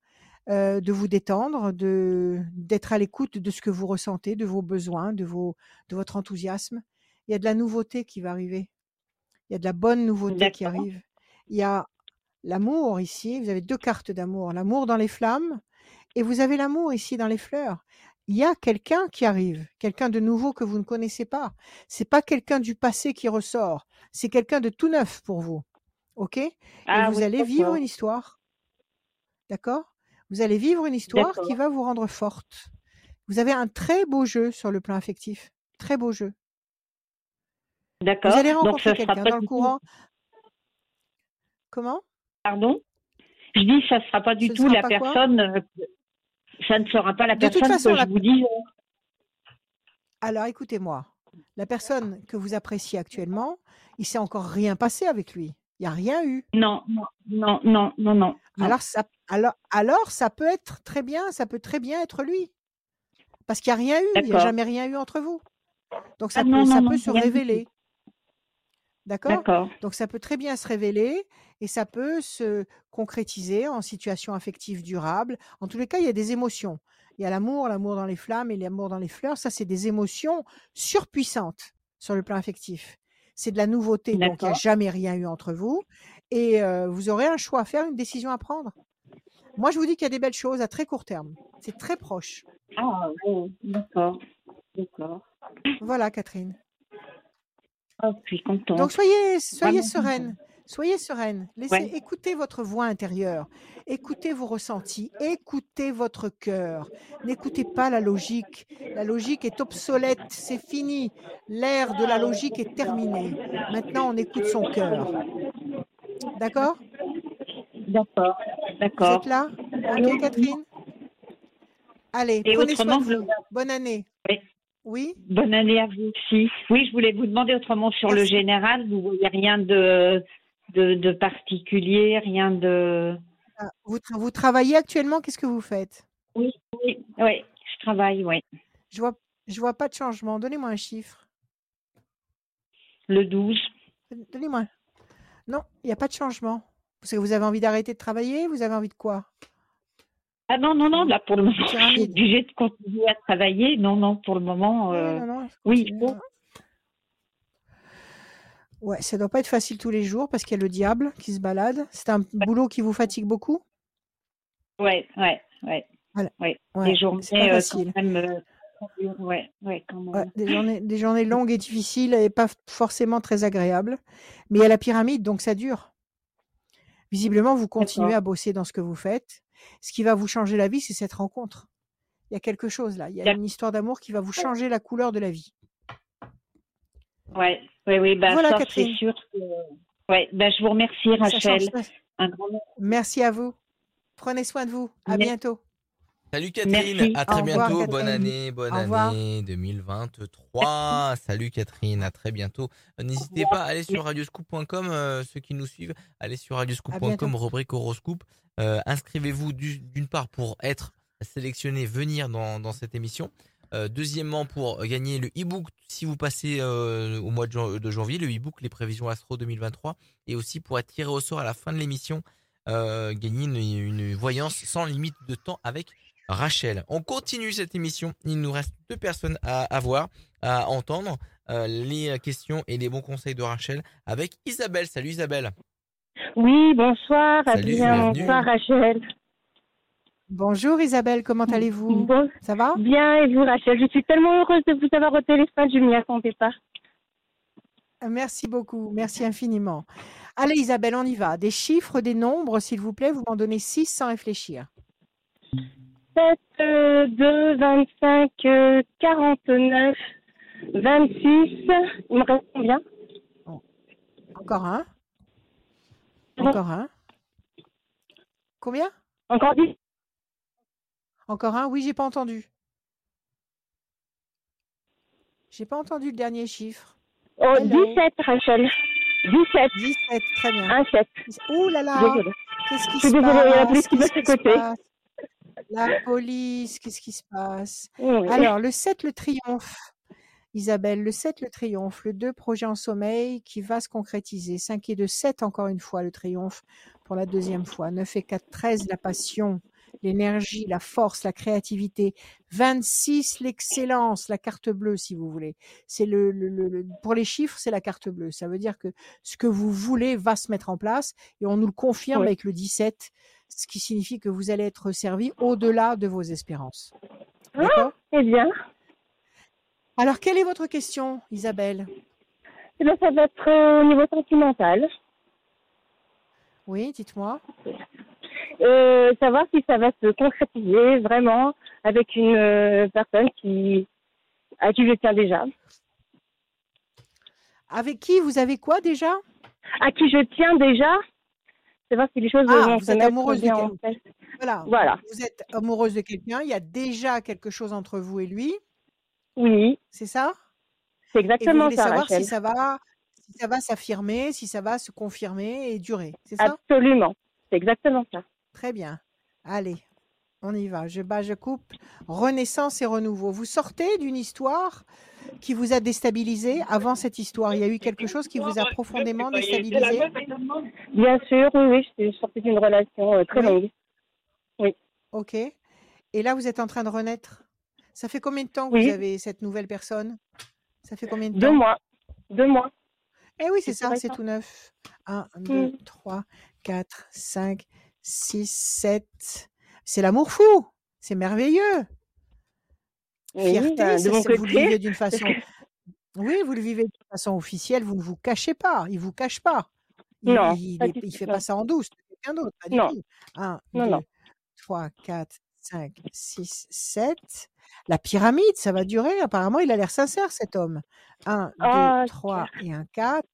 euh, de vous détendre, de d'être à l'écoute de ce que vous ressentez, de vos besoins, de vos, de votre enthousiasme. Il y a de la nouveauté qui va arriver. Il y a de la bonne nouveauté qui arrive. Il y a l'amour ici. Vous avez deux cartes d'amour. L'amour dans les flammes et vous avez l'amour ici dans les fleurs. Il y a quelqu'un qui arrive, quelqu'un de nouveau que vous ne connaissez pas. C'est pas quelqu'un du passé qui ressort, c'est quelqu'un de tout neuf pour vous. OK? Et Ah vous oui, allez vivre une histoire. D'accord? Vous allez vivre une histoire qui va vous rendre forte. Vous avez un très beau jeu sur le plan affectif. Très beau jeu. Vous D'accord. allez Donc, rencontrer quelqu'un dans le courant. Comment? Pardon? Je dis, ça ne sera pas du tout la personne. euh, ça ne sera pas la De personne façon, que la- je vous dis. Alors écoutez-moi, la personne que vous appréciez actuellement, il s'est encore rien passé avec lui. Il n'y a rien eu. Non, non, non, non, non. Alors ça, alors, alors ça peut être très bien, ça peut très bien être lui. Parce qu'il n'y a rien eu, il n'y a jamais rien eu entre vous. Donc ça Ah peut, non, ça non, peut non, se révéler. D'accord? Donc ça peut très bien se révéler et ça peut se concrétiser en situation affective durable. En tous les cas, il y a des émotions. Il y a l'amour, l'amour dans les flammes et l'amour dans les fleurs. Ça, c'est des émotions surpuissantes sur le plan affectif. C'est de la nouveauté, donc il n'y a jamais rien eu entre vous. Et euh, vous aurez un choix à faire, une décision à prendre. Moi, je vous dis qu'il y a des belles choses à très court terme. C'est très proche. Ah, oui, d'accord. D'accord. Voilà, Catherine. Je suis contente. Donc soyez, soyez Vraiment sereine. Soyez sereine. Laissez Ouais. écouter votre voix intérieure. Écoutez vos ressentis. Écoutez votre cœur. N'écoutez pas la logique. La logique est obsolète. C'est fini. L'ère de la logique est terminée. Maintenant, on écoute son cœur. D'accord? D'accord. Vous D'accord. êtes là? Ok, Catherine? Allez, Et prenez soin de vous. Bonne année. Oui. Bonne année à vous aussi. Oui, je voulais vous demander autrement sur le général, vous voyez rien de, de, de particulier, rien de. Ah, vous, tra- vous travaillez actuellement Qu'est-ce que vous faites? Oui, oui, oui, je travaille, oui. Je vois, je vois pas de changement. Donnez-moi un chiffre. le 12. Donnez-moi. Non, il n'y a pas de changement. Parce que vous avez envie d'arrêter de travailler Vous avez envie de quoi? Ah non, non, non, là pour le moment, je suis obligée de continuer à travailler. Non, non, pour le moment, euh, non, non, oui, bon. hein. Ouais, ça doit pas être facile tous les jours parce qu'il y a le diable qui se balade. C'est un boulot qui vous fatigue beaucoup? Ouais, ouais, ouais. Voilà. ouais. Ouais, Des journées c'est pas euh, facile. quand même. euh, très dures, ouais, ouais, quand même. Ouais, des journées, des journées longues et difficiles et pas forcément très agréables. Mais il y a la pyramide, donc ça dure. Visiblement, vous continuez à bosser dans ce que vous faites. Ce qui va vous changer la vie, c'est cette rencontre. Il y a quelque chose là. Il y a une histoire d'amour qui va vous changer la couleur de la vie. Ouais, ouais, oui, bah Voilà, c'est sûr que. Ouais, bah je vous remercie Rachel. Un grand merci. Merci à vous. Prenez soin de vous. À Merci. bientôt. Salut Catherine, Merci. à très Au revoir, bientôt, bonne année, bonne Au revoir. année 2023. Salut Catherine, à très bientôt. N'hésitez pas à aller sur radioscoop.com, euh, ceux qui nous suivent, allez sur radioscoop.com, rubrique horoscope. Euh, Inscrivez-vous du- d'une part pour être sélectionné, venir dans, dans cette émission. Euh, deuxièmement, pour gagner le e-book, si vous passez au mois de, jan- de janvier, le e-book Les prévisions Astro 2023. Et aussi pour être tiré au sort à la fin de l'émission, gagner une, une voyance sans limite de temps avec Rachel. On continue cette émission. Il nous reste deux personnes à, à voir, à entendre. Euh, les questions et les bons conseils de Rachel avec Isabelle. Salut Isabelle. Oui, bonsoir. Salut, bien, bonsoir Rachel. Bonjour Isabelle, comment allez-vous? Bon, Ça va? Bien, et vous Rachel? Je suis tellement heureuse de vous avoir au téléphone, je ne m'y attendais pas. Merci beaucoup, merci infiniment. Allez Isabelle, on y va. Des chiffres, des nombres, s'il vous plaît, vous m'en donnez 6 sans réfléchir. 7, euh, 2, 25, euh, 49, 26. Il me reste combien? Encore un? Encore un? Combien? Encore 10 Encore un? Oui, j'ai pas entendu. J'ai pas entendu le dernier chiffre. oh, Hello. 17 Rachel. 17. 17, très bien. Un 7. Ouh là là. Qu'est-ce qui Je suis se désolée, il y a la passe? police qui passe se côté. La police, qu'est-ce qui se passe? Oui. Alors, le 7, le triomphe. Isabelle, le 7, le triomphe. Le 2, projet en sommeil qui va se concrétiser. 5 et 2, 7, encore une fois, le triomphe pour la deuxième fois. 9 et 4, 13, la passion, l'énergie, la force, la créativité. 26, l'excellence, la carte bleue, si vous voulez. C'est le, le- le- le- pour les chiffres, c'est la carte bleue. Ça veut dire que ce que vous voulez va se mettre en place et on nous le confirme Oui. avec le 17, ce qui signifie que vous allez être servi au-delà de vos espérances. D'accord? Eh bien, alors, quelle est votre question, Isabelle? Eh bien, ça va être euh, au niveau sentimental. Oui, dites-moi. Euh, savoir si ça va se concrétiser vraiment avec une euh, personne qui à qui je tiens déjà. Avec qui? Vous avez quoi déjà? À qui je tiens déjà? Savoir si les choses Ah, vont vous se êtes amoureuse de bien en. Voilà. Voilà. Vous êtes amoureuse de quelqu'un, il y a déjà quelque chose entre vous et lui, Oui, c'est ça? C'est Et vous exactement voulez ça, savoir Rachel. si ça va si ça va s'affirmer, si ça va se confirmer et durer, c'est ça? Absolument. C'est exactement ça. Très bien. Allez, on y va. Je bats, je coupe. Renaissance et renouveau. Vous sortez d'une histoire qui vous a déstabilisé avant cette histoire. Il y a eu quelque chose qui vous a profondément déstabilisé? Bien sûr, oui, oui, je suis sortie d'une relation euh, très Oui. longue. Ok. Et là, vous êtes en train de renaître? Ça fait combien de temps que Oui. vous avez cette nouvelle personne? Ça fait combien de Deux temps? mois. Deux mois. Eh oui, c'est ça, c'est tout neuf. 1, 2, Mm. 3, 4, 5, 6, 7. C'est l'amour fou. C'est merveilleux. Oui, Fierté, ben, ça, vous le vivez d'une façon. Oui, vous le vivez d'une façon officielle, vous ne vous cachez pas, il ne vous cache pas. Il, Non, il, tout, fait non. pas ça en douce, quelqu'un d'autre, Non. tout. 1, Non, 2, non. 3, 4, 5, 6, 7. La pyramide, ça va durer. Apparemment, il a l'air sincère, cet homme. 1, 2, Ah, 3 et un 4.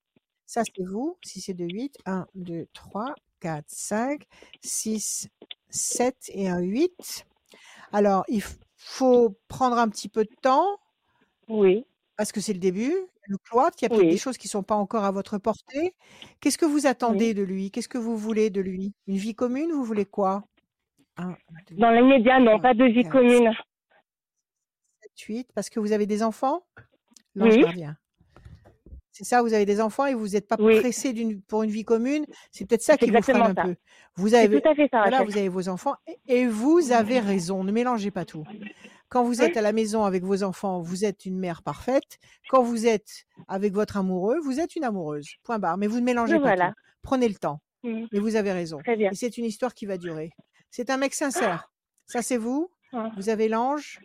Ça, c'est vous. Si c'est de 8, 1, 2, 3, 4, 5, 6, 7 et un 8. Alors, il faut prendre un petit peu de temps Oui. parce que c'est le début, le cloître, il y a peut-être des choses qui ne sont pas encore à votre portée. Qu'est-ce que vous attendez de lui? Qu'est-ce que vous voulez de lui? Une vie commune Vous voulez quoi? 1, 2, Dans l'immédiat, non, 3, pas de vie 4, commune. 7, 8. Parce que vous avez des enfants? L'ange Oui. gardien. C'est ça, vous avez des enfants et vous n'êtes pas Oui. pressé d'une pour une vie commune. C'est peut-être ça qui vous freine un ça. peu. Vous avez tout à fait ça, voilà, vous avez vos enfants et vous avez raison. Ne mélangez pas tout. Quand vous êtes à la maison avec vos enfants, vous êtes une mère parfaite. Quand vous êtes avec votre amoureux, vous êtes une amoureuse. Point barre. Mais vous ne mélangez pas voilà. tout. Prenez le temps. Et vous avez raison. Très bien. Et c'est une histoire qui va durer. C'est un mec sincère. Ça, c'est vous. Ah. Vous avez l'ange.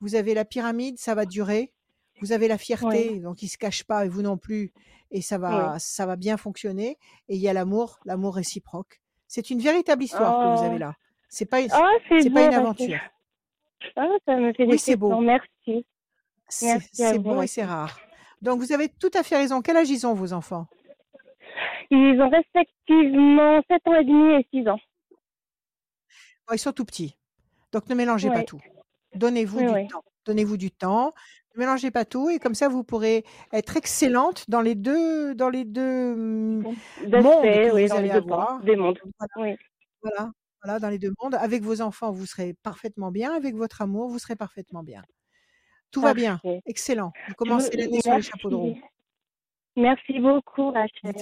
Vous avez la pyramide. Ça va durer. Vous avez la fierté. Donc, il se cache pas et vous non plus. Et ça va, ça va bien fonctionner. Et il y a l'amour, l'amour réciproque. C'est une véritable histoire que vous avez Oh. là. C'est pas, une- Oh, c'est c'est beau, pas une aventure. Oh, ça me fait Oui, c'est beau. Merci. C'est beau et c'est rare. Donc, vous avez tout à fait raison. Quel âge ils ont, vos enfants? Ils ont respectivement 7 ans et demi et 6 ans. Oh, Ils sont tout petits. Donc, ne mélangez pas tout. Donnez-vous Oui, du oui. temps. Donnez-vous du temps. Ne mélangez pas tout. Et comme ça, vous pourrez être excellente dans les deux, dans les deux hum, mondes que oui, vous dans allez les avoir. des mondes. Voilà. Oui. Voilà. Voilà, dans les deux mondes. Avec vos enfants, vous serez parfaitement bien. Avec votre amour, vous serez parfaitement bien. Tout va bien. Excellent. Vous commencez l'année sur les chapeaux de roue. Merci. Beaucoup, Rachel.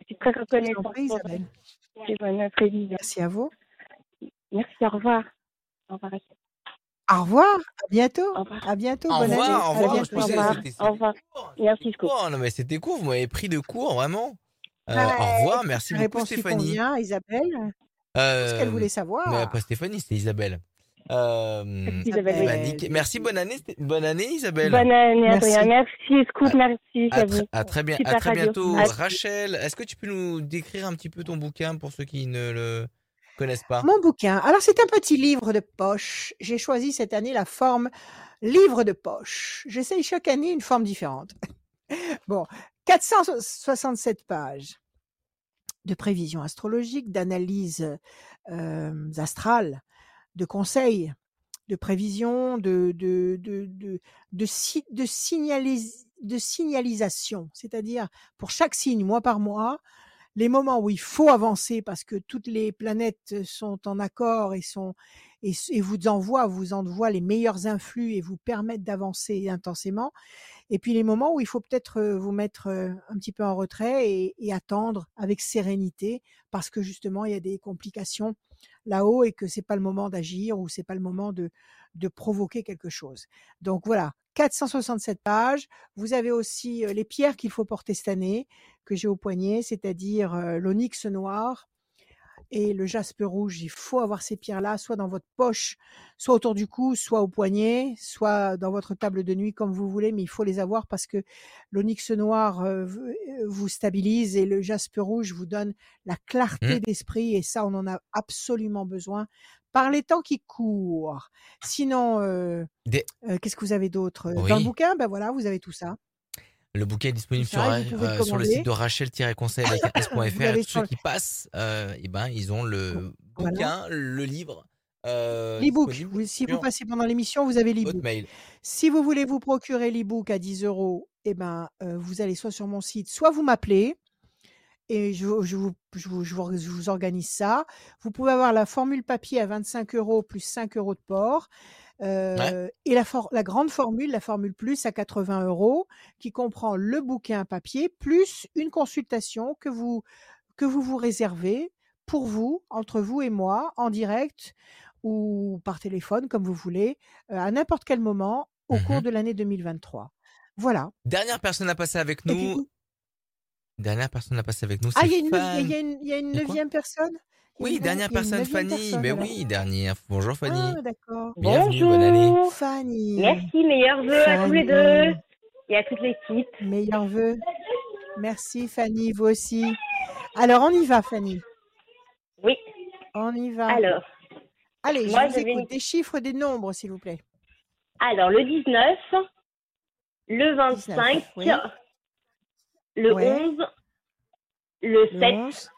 Je suis très reconnaissante Isabelle. Merci à vous. Merci, au revoir. Au revoir, Rachel. Au revoir. À bientôt. Au revoir. À bientôt. Au revoir, au À revoir. Je. Au pensais revoir. que c'était Au revoir. court. Merci, Scoop. Oh, non, mais c'était court. Vous m'avez pris de court, vraiment. Euh, Ouais, au revoir. Merci beaucoup, Stéphanie. convient, Isabelle. Tout ce qu'elle Euh, voulait mais savoir. pas Stéphanie, c'était Isabelle. Euh, Merci, Isabelle. Merci, bonne année, bonne année, Isabelle. Bonne année, Merci. Adrien. Merci, Scoop. Merci À, à tr- vous. à très bien, à très bientôt, À- Rachel. Est-ce que tu peux nous décrire un petit peu ton bouquin pour ceux qui ne le connaissent pas Mon bouquin. Alors, c'est un petit livre de poche. J'ai choisi cette année la forme livre de poche. J'essaye chaque année une forme différente. Bon, 467 pages de prévisions astrologiques, d'analyses euh, astrales, de conseils, de prévisions, de, de, de, de, de, de signalisation. C'est-à-dire, pour chaque signe, mois par mois, les moments où il faut avancer parce que toutes les planètes sont en accord et sont et, vous envoient vous envoient les meilleurs influx et vous permettent d'avancer intensément. Et puis les moments où il faut peut-être euh, vous mettre euh, un petit peu en retrait et, et attendre avec sérénité parce que justement il y a des complications là-haut et que c'est pas le moment d'agir ou c'est pas le moment de de provoquer quelque chose. Donc voilà, 467 pages. Vous avez aussi euh, les pierres qu'il faut porter cette année que j'ai au poignet, c'est-à-dire euh, l'onyx noir et le jaspe rouge. Il faut avoir ces pierres-là, soit dans votre poche, soit autour du cou, soit au poignet, soit dans votre table de nuit, comme vous voulez, mais il faut les avoir parce que l'onyx noir euh, euh, vous stabilise et le jaspe rouge vous donne la clarté Mm. d'esprit et ça, on en a absolument besoin par les temps qui courent. Sinon, euh, Des- euh, qu'est-ce que vous avez d'autre? Dans le bouquin, ben voilà, vous avez tout ça. Le bouquin est disponible sur, et euh, sur le site de Rachel-conseil avec s.fr et tous ceux qui passent, euh, eh ben, ils ont le Voilà. bouquin, le livre euh, L'e-book, si vous passez pendant l'émission, vous avez l'e-book. Si vous voulez vous procurer l'e-book à 10 euros, eh ben, euh, vous allez soit sur mon site, soit vous m'appelez et je, vous- je vous, je, vous, je vous- je vous organise ça. Vous pouvez avoir la formule papier à 25 euros plus 5 euros de port. Et la, for- la grande formule, la formule plus à 80 euros, qui comprend le bouquin papier plus une consultation que vous, que vous vous réservez pour vous, entre vous et moi, en direct ou par téléphone, comme vous voulez, à n'importe quel moment au Mhm. cours de l'année 2023. Voilà. Dernière personne à passer avec puis, nous. Dernière personne à passer avec nous, ah, il y a une, y y a neuvième personne? Oui, dernière personne, Fanny. personne, Mais alors. oui, dernière. Bonjour Fanny. Ah, d'accord. Bienvenue, bonne année. Bonjour. Fanny. Merci, meilleurs vœux à tous les Fanny. deux et à toute l'équipe. Meilleurs vœux. Merci Fanny, vous aussi. Alors on y va Fanny. Oui. On y va. Alors, Allez, moi, je vous écoute. une- Des chiffres, des nombres, s'il vous plaît. alors le 19, le 25, 19, oui. le Ouais. 11, le Le 7 11,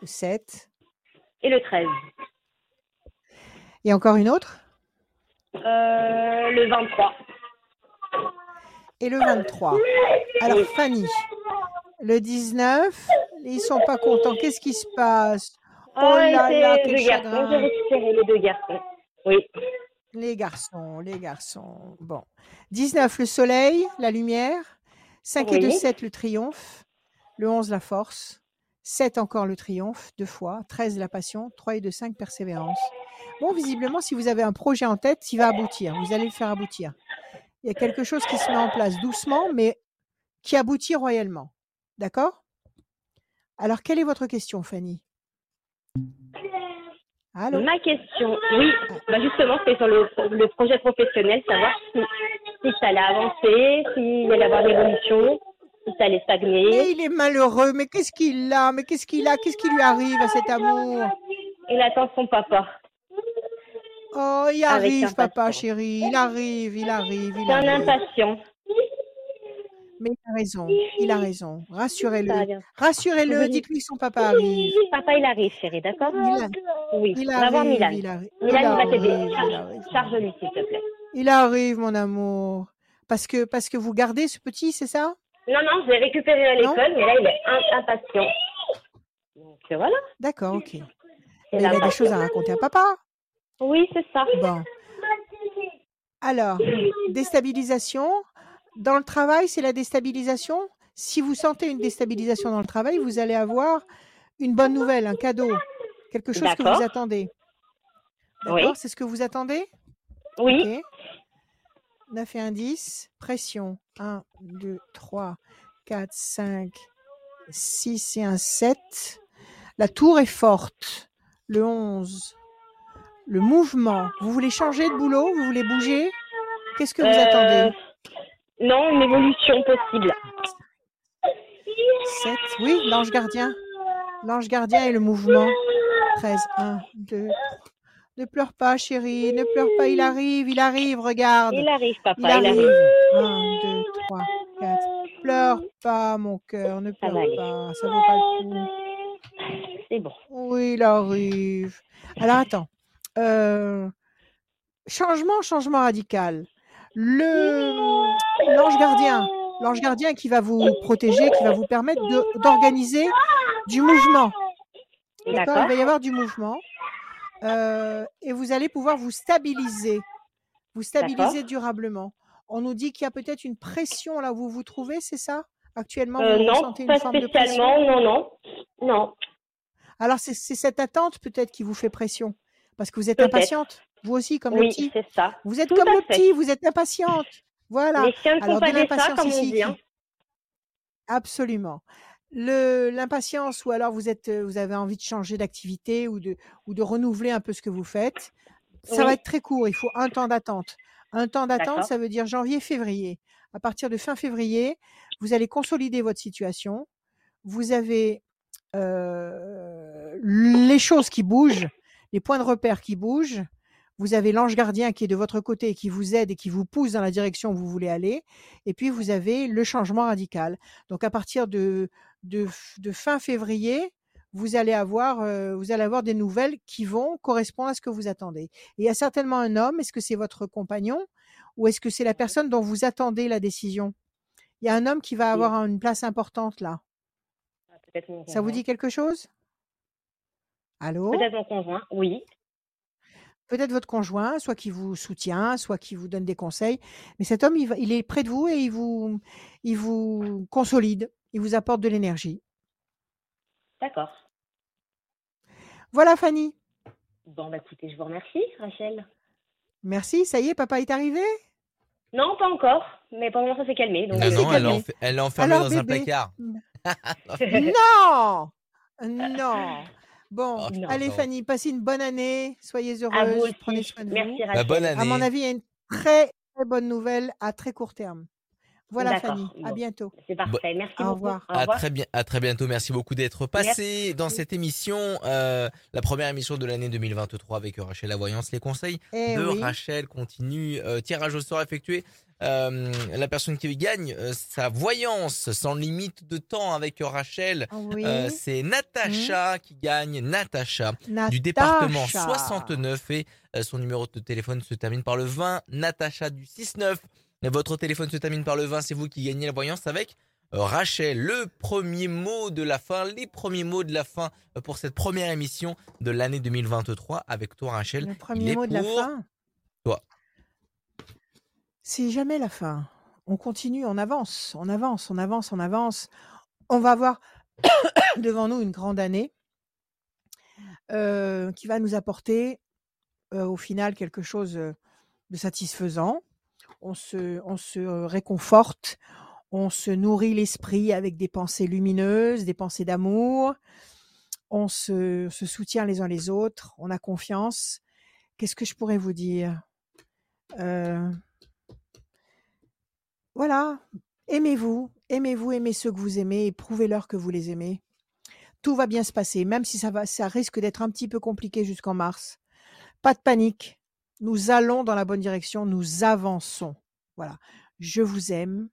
le 7. et le 13. Et encore une autre? Euh, le 23. Et le 23. Alors Fanny, le 19, ils sont pas contents. Qu'est-ce qui se passe? Oh Ah, et là là, quel garçons. Chagrin. récupéré les deux garçons. Oui. Les garçons, les garçons. Bon. 19, le soleil, la lumière. 5 et 2, Oui. 7, le triomphe. Le 11, la force. 7 encore le triomphe, deux fois. 13, la passion. 3 et 2, 5, persévérance. Bon, visiblement, si vous avez un projet en tête, il va aboutir. Vous allez le faire aboutir. Il y a quelque chose qui se met en place doucement, mais qui aboutit royalement. D'accord? Alors, quelle est votre question, Fanny? Ma question, oui, bah justement, c'est sur le, projet professionnel, savoir si, si ça allait avancer, s'il allait avoir d'évolution, si ça allait stagner. Mais il est malheureux, mais qu'est-ce qu'il a? Mais qu'est-ce qu'il a? Qu'est-ce qui lui arrive à cet amour? Il attend son papa. Oh, il arrive, papa, chérie. Il arrive, il arrive, il C'est un arrive. impatient. Mais il a raison, il a raison. Rassurez-le. Rassurez-le, dites-lui que son papa arrive. Papa, il arrive, chérie, d'accord? Oui, il on va voir arrive, Milan. il arrive. Milan, il il va t'aider. Charge-. Charge-lui, s'il te plaît. Il arrive, mon amour. Parce que, parce que vous gardez ce petit, c'est ça? Non, non, je l'ai récupéré à l'école, mais là, il est im- impatient. Donc, euh, voilà. D'accord, ok. Mais il a des choses à raconter à papa. Oui, c'est ça. Bon. Alors, déstabilisation. Dans le travail, c'est la déstabilisation. Si vous sentez une déstabilisation dans le travail, vous allez avoir une bonne nouvelle, un cadeau, quelque chose que vous D'accord. attendez. Oui. D'accord C'est ce que vous attendez? Oui. 9 et 1, 10. Pression. 1, 2, 3, 4, 5, 6 et 1, 7. La tour est forte. Le 11. Le mouvement. Vous voulez changer de boulot Vous voulez bouger? Qu'est-ce que vous Euh, attendez? Non, une évolution possible. 7. Oui, l'ange gardien. L'ange gardien et le mouvement. 13. 1, 2, 3. Ne pleure pas, chérie. Ne pleure pas. Il arrive, il arrive. Regarde. Il arrive, Il papa, il arrive. arrive. 1, 2, 3, 4. Pleure pas, mon cœur. Ne pleure pas. Ça vaut pas le coup. C'est bon. Oui, il arrive. Alors attends. Euh, changement, changement radical. Le l'ange gardien, l'ange gardien qui va vous protéger, qui va vous permettre d'organiser du mouvement. D'accord. Il va y avoir du mouvement. Euh, et vous allez pouvoir vous stabiliser. Vous stabiliser durablement. On nous dit qu'il y a peut-être une pression là où vous vous trouvez, c'est ça? Actuellement, Euh, vous non, ressentez une pas forme de pression? non, non. Non, Alors, c'est cette attente peut-être qui vous fait pression? Parce que vous êtes impatiente. Vous aussi, comme le oui, petit. c'est ça. Vous êtes tout comme le fait. petit, vous êtes impatiente. Voilà. Les chiens ne font pas des comme on dit. hein. Absolument. Le- L'impatience, ou alors vous, êtes, euh, vous avez envie de changer d'activité ou de, ou de renouveler un peu ce que vous faites. Ça va être très court. Il faut un temps d'attente. Un temps d'attente, ça veut dire janvier-février. À partir de fin février, vous allez consolider votre situation. Vous avez euh, les choses qui bougent, les points de repère qui bougent. Vous avez l'ange gardien qui est de votre côté et qui vous aide et qui vous pousse dans la direction où vous voulez aller. Et puis, vous avez le changement radical. Donc, à partir de, de, f- de fin février, vous allez, avoir, euh, vous allez avoir des nouvelles qui vont correspondre à ce que vous attendez. Et il y a certainement un homme. Est-ce que c'est votre compagnon ou est-ce que c'est la personne dont vous attendez la décision? Il y a un homme qui va avoir une place importante là. Mon Ça vous dit quelque chose? Allô? Peut-être mon conjoint, oui. Peut-être votre conjoint, soit qui vous soutient, soit qui vous donne des conseils. Mais cet homme, il, va- il est près de vous et il vous, il vous consolide, il vous apporte de l'énergie. D'accord. Voilà, Fanny. Bon, bah écoutez, je vous remercie, Rachel. Merci. Ça y est, papa est arrivé? Non, pas encore, mais pour le moment, ça s'est calmé. Donc, Non, euh, non, elle est, calmé. enf- elle est enfermée Alors, dans un placard. Non Non Bon, Oh, Non. allez, non. Fanny, passez une bonne année. Soyez à vous heureuse. aussi. Prenez soin de Merci, vous. Rachel. Bah, bonne À mon année. avis, il y a une très, très bonne nouvelle à très court terme. Voilà, Fanny. À bon. bientôt. C'est parfait. Merci Au beaucoup. revoir. Au À revoir. très, bien, à très bientôt. Merci beaucoup d'être passé dans cette émission, euh, la première émission de l'année 2023 avec Rachel La Voyance. Les conseils Eh de oui. Rachel continuent. Euh, tirage au sort effectué. Euh, la personne qui gagne euh, sa voyance sans limite de temps avec Rachel, Ah Oui. euh, c'est Natacha qui gagne. Natacha du département 69 et euh, son numéro de téléphone se termine par le 20. Natacha du 69. Votre téléphone se termine par le 20. C'est vous qui gagnez la voyance avec euh, Rachel. Le premier mot de la fin, les premiers mots de la fin euh, pour cette première émission de l'année 2023 avec toi Rachel. Le premier mot de la fin. toi. C'est jamais la fin. on continue, on avance, on avance, on avance, on avance. On va avoir devant nous une grande année euh, qui va nous apporter euh, au final quelque chose de satisfaisant. On se, se réconforte, on se nourrit l'esprit avec des pensées lumineuses, des pensées d'amour, on se, soutient les uns les autres, on a confiance. Qu'est-ce que je pourrais vous dire? Euh, Voilà, aimez-vous, aimez-vous, aimez ceux que vous aimez et prouvez-leur que vous les aimez. Tout va bien se passer, même si ça risque d'être un petit peu compliqué jusqu'en mars. Pas de panique. Nous allons dans la bonne direction, nous avançons. Voilà. Je vous aime.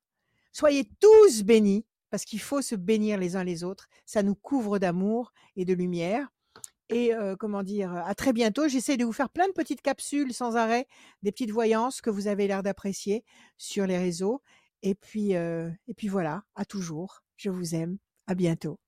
Soyez tous bénis, parce qu'il faut se bénir les uns les autres. Ça nous couvre d'amour et de lumière. Et euh, comment dire, à très bientôt. J'essaie de vous faire plein de petites capsules sans arrêt, des petites voyances que vous avez l'air d'apprécier sur les réseaux. Et puis, euh, et puis voilà, à toujours. Je vous aime. À bientôt.